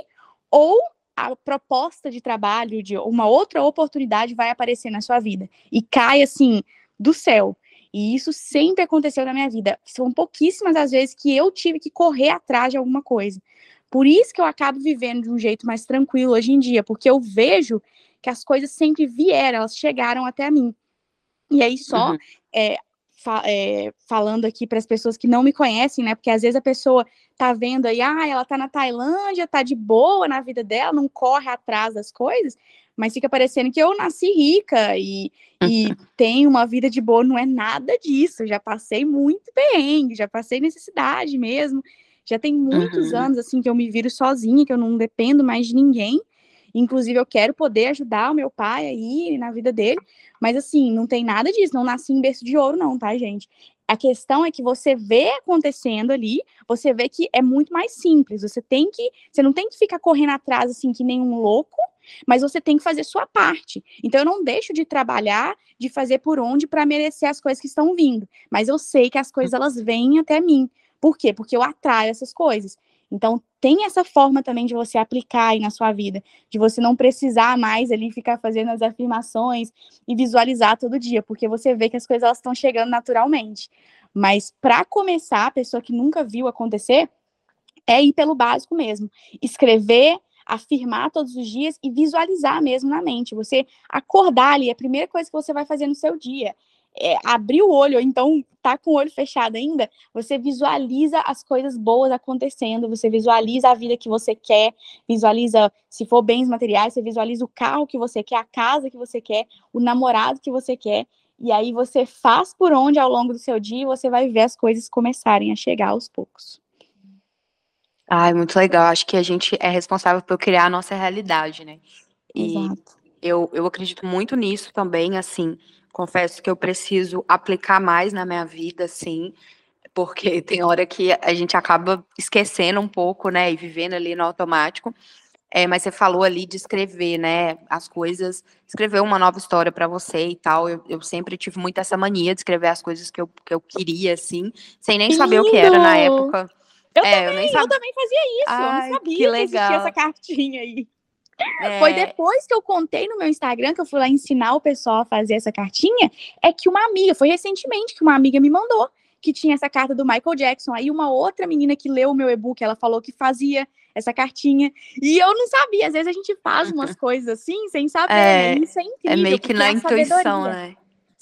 Speaker 2: ou a proposta de trabalho de uma outra oportunidade vai aparecer na sua vida e cai assim do céu. E isso sempre aconteceu na minha vida. São pouquíssimas as vezes que eu tive que correr atrás de alguma coisa. Por isso que eu acabo vivendo de um jeito mais tranquilo hoje em dia, porque eu vejo que as coisas sempre vieram, elas chegaram até mim. E aí só uhum. é, fa é, falando aqui para as pessoas que não me conhecem, né? Porque às vezes a pessoa tá vendo aí, ah, ela tá na Tailândia, tá de boa na vida dela, não corre atrás das coisas, mas fica parecendo que eu nasci rica e, e [laughs] tenho uma vida de boa, não é nada disso. Já passei muito bem, já passei necessidade mesmo. Já tem muitos uhum. anos assim que eu me viro sozinha, que eu não dependo mais de ninguém. Inclusive, eu quero poder ajudar o meu pai aí na vida dele. Mas, assim, não tem nada disso. Não nasci em berço de ouro, não, tá, gente? A questão é que você vê acontecendo ali, você vê que é muito mais simples. Você tem que, você não tem que ficar correndo atrás assim que nem um louco, mas você tem que fazer sua parte. Então eu não deixo de trabalhar, de fazer por onde para merecer as coisas que estão vindo, mas eu sei que as coisas elas vêm até mim. Por quê? Porque eu atraio essas coisas. Então, tem essa forma também de você aplicar aí na sua vida, de você não precisar mais ali ficar fazendo as afirmações e visualizar todo dia, porque você vê que as coisas elas estão chegando naturalmente. Mas para começar, a pessoa que nunca viu acontecer, é ir pelo básico mesmo. Escrever, afirmar todos os dias e visualizar mesmo na mente. Você acordar ali, é a primeira coisa que você vai fazer no seu dia é, abrir o olho, ou então tá com o olho fechado ainda, você visualiza as coisas boas acontecendo, você visualiza a vida que você quer, visualiza, se for bens materiais, você visualiza o carro que você quer, a casa que você quer, o namorado que você quer, e aí você faz por onde ao longo do seu dia você vai ver as coisas começarem a chegar aos poucos.
Speaker 1: Ai, muito legal. Acho que a gente é responsável por criar a nossa realidade, né? E Exato. Eu, eu acredito muito nisso também, assim, confesso que eu preciso aplicar mais na minha vida, sim, porque [laughs] tem hora que a gente acaba esquecendo um pouco, né, e vivendo ali no automático. É, mas você falou ali de escrever, né, as coisas, escrever uma nova história para você e tal. Eu, eu, sempre tive muito essa mania de escrever as coisas que eu, que eu queria, assim, sem nem saber o que era na época.
Speaker 2: Eu, é, também, eu, eu, também fazia isso, Ai, eu não sabia que, legal. que existia essa cartinha aí. É... Foi depois que eu contei no meu Instagram, que eu fui lá ensinar o pessoal a fazer essa cartinha, é que uma amiga, foi recentemente que uma amiga me mandou, que tinha essa carta do Michael Jackson. Aí uma outra menina que leu o meu e-book, ela falou que fazia essa cartinha. E eu não sabia, às vezes a gente faz [laughs] umas coisas assim, sem saber, é, né? Isso é incrível.
Speaker 1: É meio que na é intuição, né?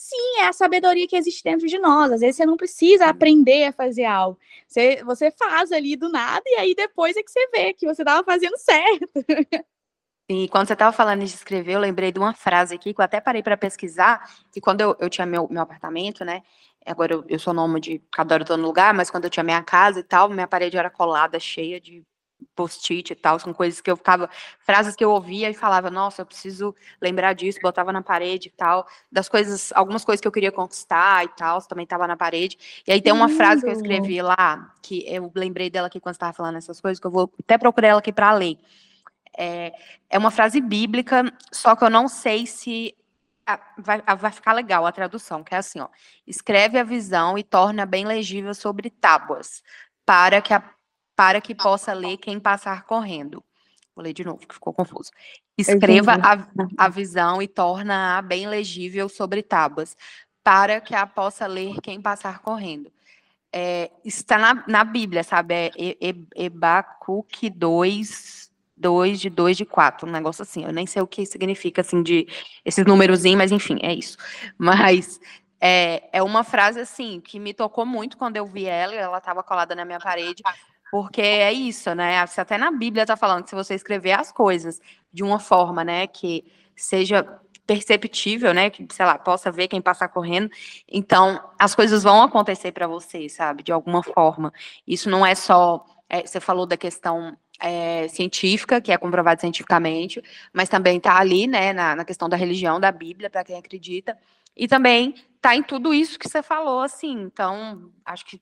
Speaker 2: Sim, é a sabedoria que existe dentro de nós. Às vezes você não precisa aprender a fazer algo. Você, você faz ali do nada e aí depois é que você vê que você estava fazendo certo.
Speaker 1: E quando você estava falando de escrever, eu lembrei de uma frase aqui que eu até parei para pesquisar, que quando eu, eu tinha meu, meu apartamento, né? Agora eu, eu sou nômade, cada hora eu tô no lugar, mas quando eu tinha minha casa e tal, minha parede era colada, cheia de post-it e tal, são coisas que eu ficava, frases que eu ouvia e falava, nossa, eu preciso lembrar disso, botava na parede e tal, das coisas, algumas coisas que eu queria conquistar e tal, também estava na parede. E aí tem uma Lindo. frase que eu escrevi lá, que eu lembrei dela aqui quando estava falando essas coisas, que eu vou até procurar ela aqui para ler. É, é uma frase bíblica, só que eu não sei se vai, vai ficar legal a tradução, que é assim, ó. Escreve a visão e torna bem legível sobre tábuas, para que, a, para que possa ler quem passar correndo. Vou ler de novo, que ficou confuso. Escreva a, a visão e torna-a bem legível sobre tábuas, para que a possa ler quem passar correndo. É, está na, na Bíblia, sabe? É Ebacuque 2, 2 de 2 de 4, um negócio assim. Eu nem sei o que significa, assim, de esses númerozinhos, mas enfim, é isso. [laughs] Mas é, é uma frase, assim, que me tocou muito quando eu vi ela, ela estava colada na minha parede, porque é isso, né? Até na Bíblia está falando que se você escrever as coisas de uma forma, né, que seja perceptível, né, que, sei lá, possa ver quem passar correndo, então as coisas vão acontecer para você, sabe, de alguma forma. Isso não é só, é, você falou da questão é, científica, que é comprovado cientificamente, mas também está ali, né, na, na, questão da religião, da Bíblia, para quem acredita, e também está em tudo isso que você falou, assim, então, acho que,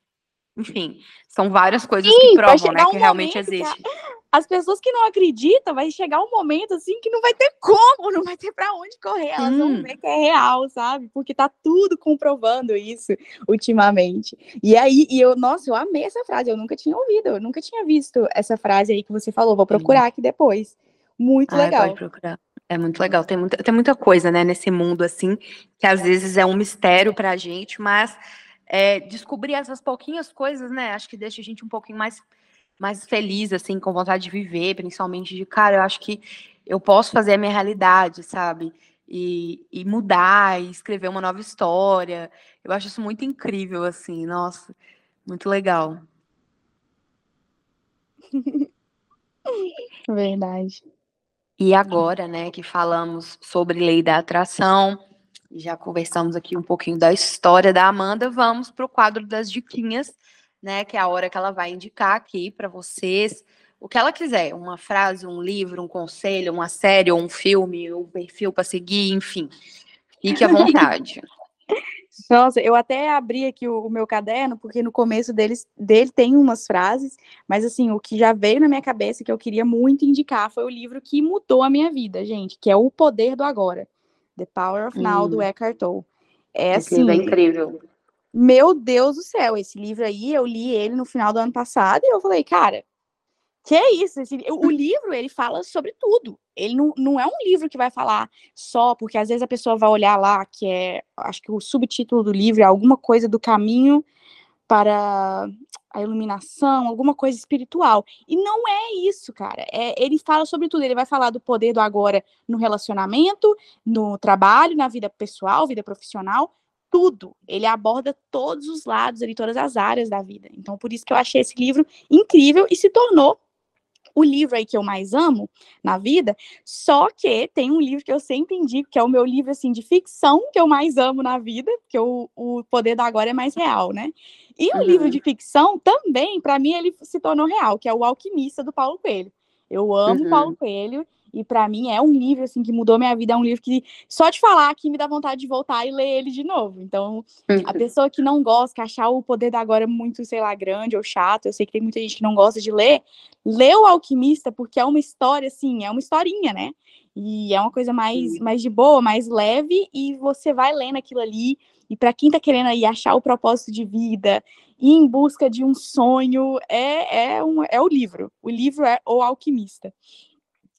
Speaker 1: enfim, são várias coisas Sim, que provam, né, um que realmente existe.
Speaker 2: As pessoas que não acreditam, vai chegar um momento assim que não vai ter como, não vai ter para onde correr, elas hum. vão ver que é real, sabe? Porque tá tudo comprovando isso ultimamente. E aí, e eu, nossa, eu amei essa frase, eu nunca tinha ouvido, eu nunca tinha visto essa frase aí que você falou, vou procurar aqui depois. Muito legal.
Speaker 1: Pode procurar. É muito legal, tem muita, tem muita coisa, né, nesse mundo assim, que às vezes é um mistério pra gente, mas é, descobrir essas pouquinhas coisas, né, acho que deixa a gente um pouquinho mais mais feliz, assim, com vontade de viver, principalmente de, cara, eu acho que eu posso fazer a minha realidade, sabe? E, e mudar, e escrever uma nova história. Eu acho isso muito incrível, assim, nossa, muito legal. [laughs]
Speaker 2: Verdade.
Speaker 1: E agora, né, que falamos sobre lei da atração, já conversamos aqui um pouquinho da história da Amanda, vamos para o quadro das diquinhas né? Que é a hora que ela vai indicar aqui para vocês o que ela quiser, uma frase, um livro, um conselho, uma série, ou um filme, um perfil para seguir, enfim. Fique à vontade. [laughs]
Speaker 2: Nossa, eu até abri aqui o, o, meu caderno, porque no começo deles, dele tem umas frases, mas assim, o que já veio na minha cabeça que eu queria muito indicar foi o livro que mudou a minha vida, gente, que é O Poder do Agora, The Power of Now, hum. do Eckhart Tolle. É assim,
Speaker 1: é incrível.
Speaker 2: Meu Deus do céu, esse livro aí, eu li ele no final do ano passado e eu falei, cara, que é isso? Esse, o livro, ele fala sobre tudo. Ele não, não é um livro que vai falar só, porque às vezes a pessoa vai olhar lá, que é, acho que o subtítulo do livro é alguma coisa do caminho para a iluminação, alguma coisa espiritual. E não é isso, cara. É, ele fala sobre tudo. Ele vai falar do poder do agora no relacionamento, no trabalho, na vida pessoal, vida profissional, tudo. Ele aborda todos os lados ali, todas as áreas da vida. Então, por isso que eu achei esse livro incrível e se tornou o livro aí que eu mais amo na vida, só que tem um livro que eu sempre indico, que é o meu livro, assim, de ficção que eu mais amo na vida, porque o, o Poder da Agora é mais real, né? E o uhum. livro de ficção também, para mim, ele se tornou real, que é O Alquimista, do Paulo Coelho. Eu amo uhum. Paulo Coelho, e para mim é um livro assim que mudou minha vida, é um livro que só de falar aqui me dá vontade de voltar e ler ele de novo. Então, a pessoa que não gosta, que achar o poder da agora muito, sei lá, grande ou chato, eu sei que tem muita gente que não gosta de ler, lê o Alquimista porque é uma história assim, é uma historinha, né? E é uma coisa mais, mais de boa, mais leve, e você vai lendo aquilo ali. E para quem está querendo aí achar o propósito de vida, ir em busca de um sonho, é, é, um, é o livro. O livro é O Alquimista.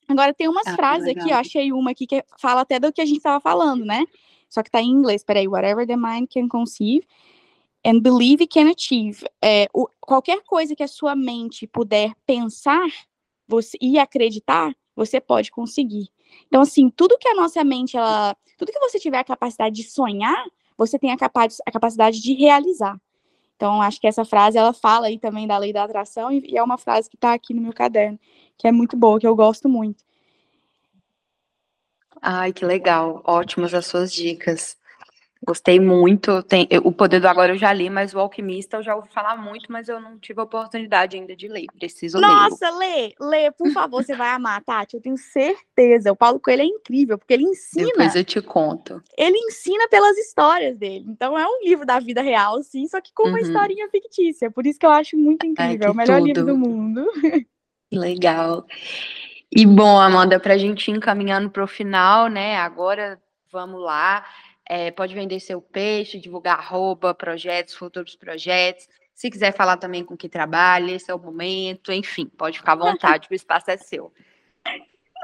Speaker 2: Agora tem umas ah, frases aqui, eu achei uma aqui que fala até do que a gente estava falando, né? Só que tá em inglês, peraí, whatever the mind can conceive and believe can achieve. É, o, qualquer coisa que a sua mente puder pensar você, e acreditar, você pode conseguir. Então, assim, tudo que a nossa mente, ela, tudo que você tiver a capacidade de sonhar, você tem a, a capacidade de realizar. Então, acho que essa frase, ela fala aí também da lei da atração, e, é uma frase que está aqui no meu caderno que é muito boa, que eu gosto muito.
Speaker 1: Ai, que legal. Ótimas as suas dicas. Gostei muito. Tem, eu, o Poder do Agora eu já li, mas o Alquimista eu já ouvi falar muito, mas eu não tive a oportunidade ainda de ler. Preciso ler.
Speaker 2: Nossa, lê, lê, por favor, você vai amar, Tati. Eu tenho certeza. O Paulo Coelho é incrível, porque ele ensina.
Speaker 1: Depois eu te conto.
Speaker 2: Ele ensina pelas histórias dele. Então é um livro da vida real, sim, só que com uma
Speaker 1: Uhum.
Speaker 2: historinha fictícia. Por isso que eu acho muito incrível. é o melhor livro
Speaker 1: tudo.
Speaker 2: do mundo. [laughs]
Speaker 1: Legal. E bom, Amanda, para a gente ir encaminhando para o final, né? Agora vamos lá. É, pode vender seu peixe, divulgar arroba, projetos, futuros projetos. Se quiser falar também com que trabalha, esse é o momento. Enfim, pode ficar à vontade, o espaço é seu.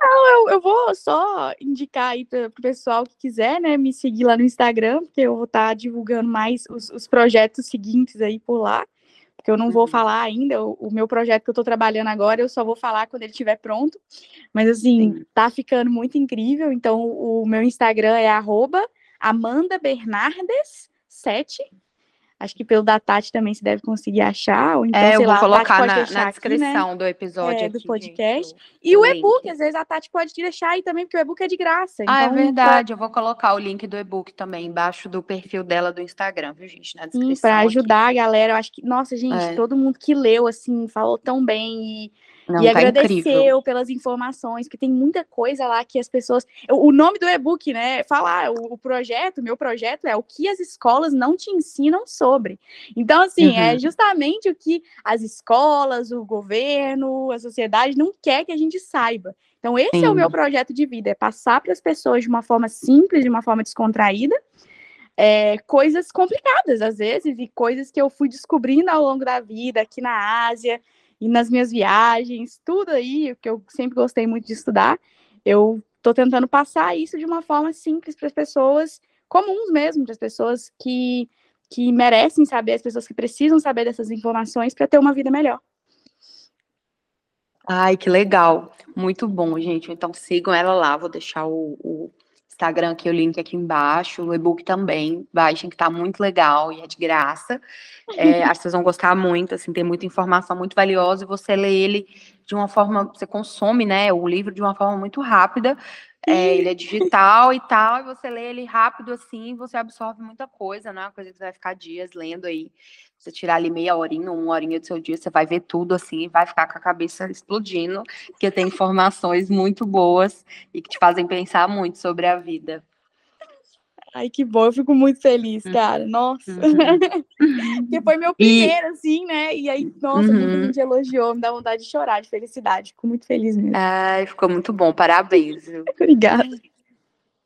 Speaker 2: Eu, eu vou só indicar aí para o pessoal que quiser, né, me seguir lá no Instagram, porque eu vou estar divulgando mais os, os projetos seguintes aí por lá. Porque eu não vou
Speaker 1: Uhum.
Speaker 2: falar ainda, o, o meu projeto que eu estou trabalhando agora, eu só vou falar quando ele estiver pronto. Mas assim,
Speaker 1: Sim.
Speaker 2: tá ficando muito incrível. Então, o, o meu Instagram é arroba Amanda Bernardes 7. Acho que pelo da Tati também se deve conseguir achar. Ou então,
Speaker 1: É, eu vou
Speaker 2: lá,
Speaker 1: colocar na, na
Speaker 2: aqui, né?
Speaker 1: descrição do episódio
Speaker 2: É,
Speaker 1: aqui,
Speaker 2: do podcast.
Speaker 1: gente,
Speaker 2: E o e-book, às vezes a Tati pode te deixar aí também, porque o e-book é de graça.
Speaker 1: Ah, é
Speaker 2: então,
Speaker 1: verdade. Eu vou colocar o link do e-book também embaixo do perfil dela do Instagram, viu, gente? Na descrição.
Speaker 2: para
Speaker 1: aqui.
Speaker 2: ajudar a galera. Eu acho que, nossa, gente,
Speaker 1: É.
Speaker 2: todo mundo que leu, assim, falou tão bem e,
Speaker 1: Não,
Speaker 2: e
Speaker 1: tá
Speaker 2: agradeceu
Speaker 1: incrível.
Speaker 2: pelas informações, porque tem muita coisa lá que as pessoas. O nome do e-book, né? Falar, o, o projeto, o meu projeto é o que as escolas não te ensinam sobre. Então, assim, é
Speaker 1: Uhum.
Speaker 2: justamente o que as escolas, o governo, a sociedade não quer que a gente saiba. Então, esse é o
Speaker 1: Sim.
Speaker 2: meu projeto de vida, é passar para as pessoas de uma forma simples, de uma forma descontraída, é, coisas complicadas às vezes e coisas que eu fui descobrindo ao longo da vida aqui na Ásia e nas minhas viagens, tudo aí que eu sempre gostei muito de estudar. Eu estou tentando passar isso de uma forma simples para as pessoas comuns mesmo, para as pessoas que que merecem saber, as pessoas que precisam saber dessas informações para ter uma vida melhor.
Speaker 1: Ai, que legal. Muito bom, gente. Então sigam ela lá. Vou deixar o, o Instagram aqui, o link aqui embaixo, o e-book também. Baixem, que tá muito legal e é de graça. É, acho que vocês vão gostar muito, assim, tem muita informação muito valiosa e você lê ele de uma forma, você consome, né, o livro de uma forma muito rápida. É, ele é digital e tal, e você lê ele rápido assim, você absorve muita coisa, não é uma coisa que você vai ficar dias lendo aí. Você tirar ali meia horinha, uma horinha do seu dia, você vai ver tudo assim, vai ficar com a cabeça explodindo, porque tem informações muito boas e que te fazem pensar muito sobre a vida.
Speaker 2: Ai, que bom, eu fico muito feliz,
Speaker 1: Uhum.
Speaker 2: cara. Nossa.
Speaker 1: Uhum. [laughs]
Speaker 2: Porque foi meu
Speaker 1: E-
Speaker 2: primeiro, assim, né? E aí, nossa, muita
Speaker 1: Uhum.
Speaker 2: gente elogiou, me dá vontade de chorar de felicidade. Fico muito feliz mesmo.
Speaker 1: Ai, ficou muito bom, parabéns. [laughs]
Speaker 2: Obrigada.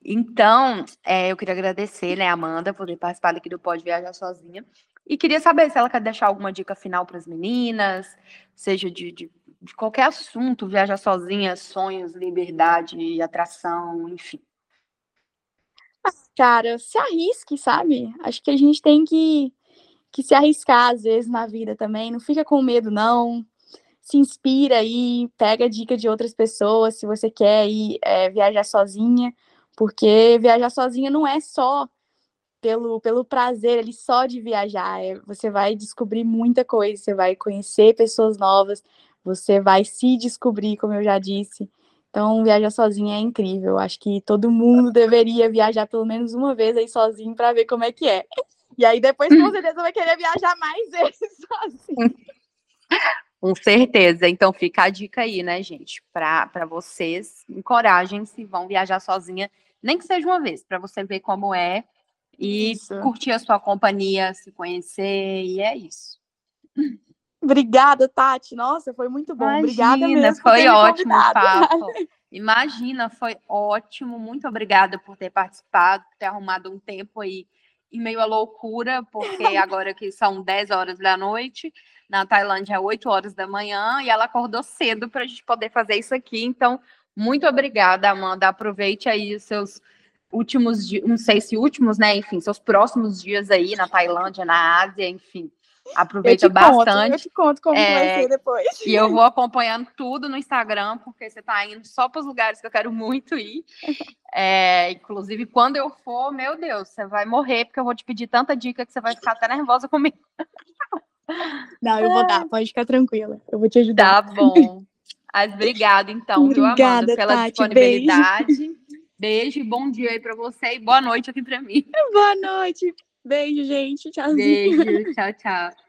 Speaker 1: Então, é, eu queria agradecer, né, Amanda, por ter participado aqui do Pode Viajar Sozinha. E queria saber se ela quer deixar alguma dica final para as meninas, seja de, de, de qualquer assunto, viajar sozinha, sonhos, liberdade, atração, enfim.
Speaker 2: Cara, se arrisque, sabe? Acho que a gente tem que, que se arriscar às vezes na vida também. Não fica com medo, não. Se inspira aí, pega dica de outras pessoas se você quer ir é, viajar sozinha, porque viajar sozinha não é só pelo, pelo prazer ali só de viajar. é- você vai descobrir muita coisa, você vai conhecer pessoas novas, você vai se descobrir, como eu já disse. Então, viajar sozinha é incrível. Acho que todo mundo deveria viajar pelo menos uma vez aí sozinho para ver como é que é. E aí depois com [laughs] certeza vai querer viajar mais vezes [laughs] sozinho.
Speaker 1: Com certeza. Então fica a dica aí, né, gente? Para vocês, encorajem se vão viajar sozinha, nem que seja uma vez, para você ver como é e
Speaker 2: Isso.
Speaker 1: curtir a sua companhia, se conhecer, e é isso.
Speaker 2: Obrigada, Tati. Nossa, foi muito bom. Obrigada
Speaker 1: Imagina,
Speaker 2: mesmo. por
Speaker 1: foi ótimo o papo. [laughs] Imagina, foi ótimo. Muito obrigada por ter participado, por ter arrumado um tempo aí em meio à loucura, porque [laughs] agora que são 10 horas da noite, na Tailândia é 8 horas da manhã, e ela acordou cedo para a gente poder fazer isso aqui. Então, muito obrigada, Amanda. Aproveite aí os seus últimos dias, não sei se últimos, né? Enfim, seus próximos dias aí na Tailândia, na Ásia, enfim.
Speaker 2: Eu
Speaker 1: Aproveita
Speaker 2: te conto, eu
Speaker 1: bastante.
Speaker 2: te conto como que vai
Speaker 1: É,
Speaker 2: ser depois.
Speaker 1: E eu vou acompanhando tudo no Instagram, porque você está indo só para os lugares que eu quero muito ir. [laughs] É, inclusive, quando eu for, meu Deus, você vai morrer, porque eu vou te pedir tanta dica que você vai ficar até nervosa comigo.
Speaker 2: Não, eu vou dar, [laughs] pode ficar tranquila. Eu vou te ajudar.
Speaker 1: Tá bom. Mas obrigada, então, viu, Amanda,
Speaker 2: Obrigada,
Speaker 1: pela
Speaker 2: Tati,
Speaker 1: disponibilidade. Beijo e bom dia aí para você e boa noite aqui para mim. [laughs]
Speaker 2: Boa noite. Beijo, gente. Tchauzinho.
Speaker 1: Beijo. [laughs] Tchau, tchau.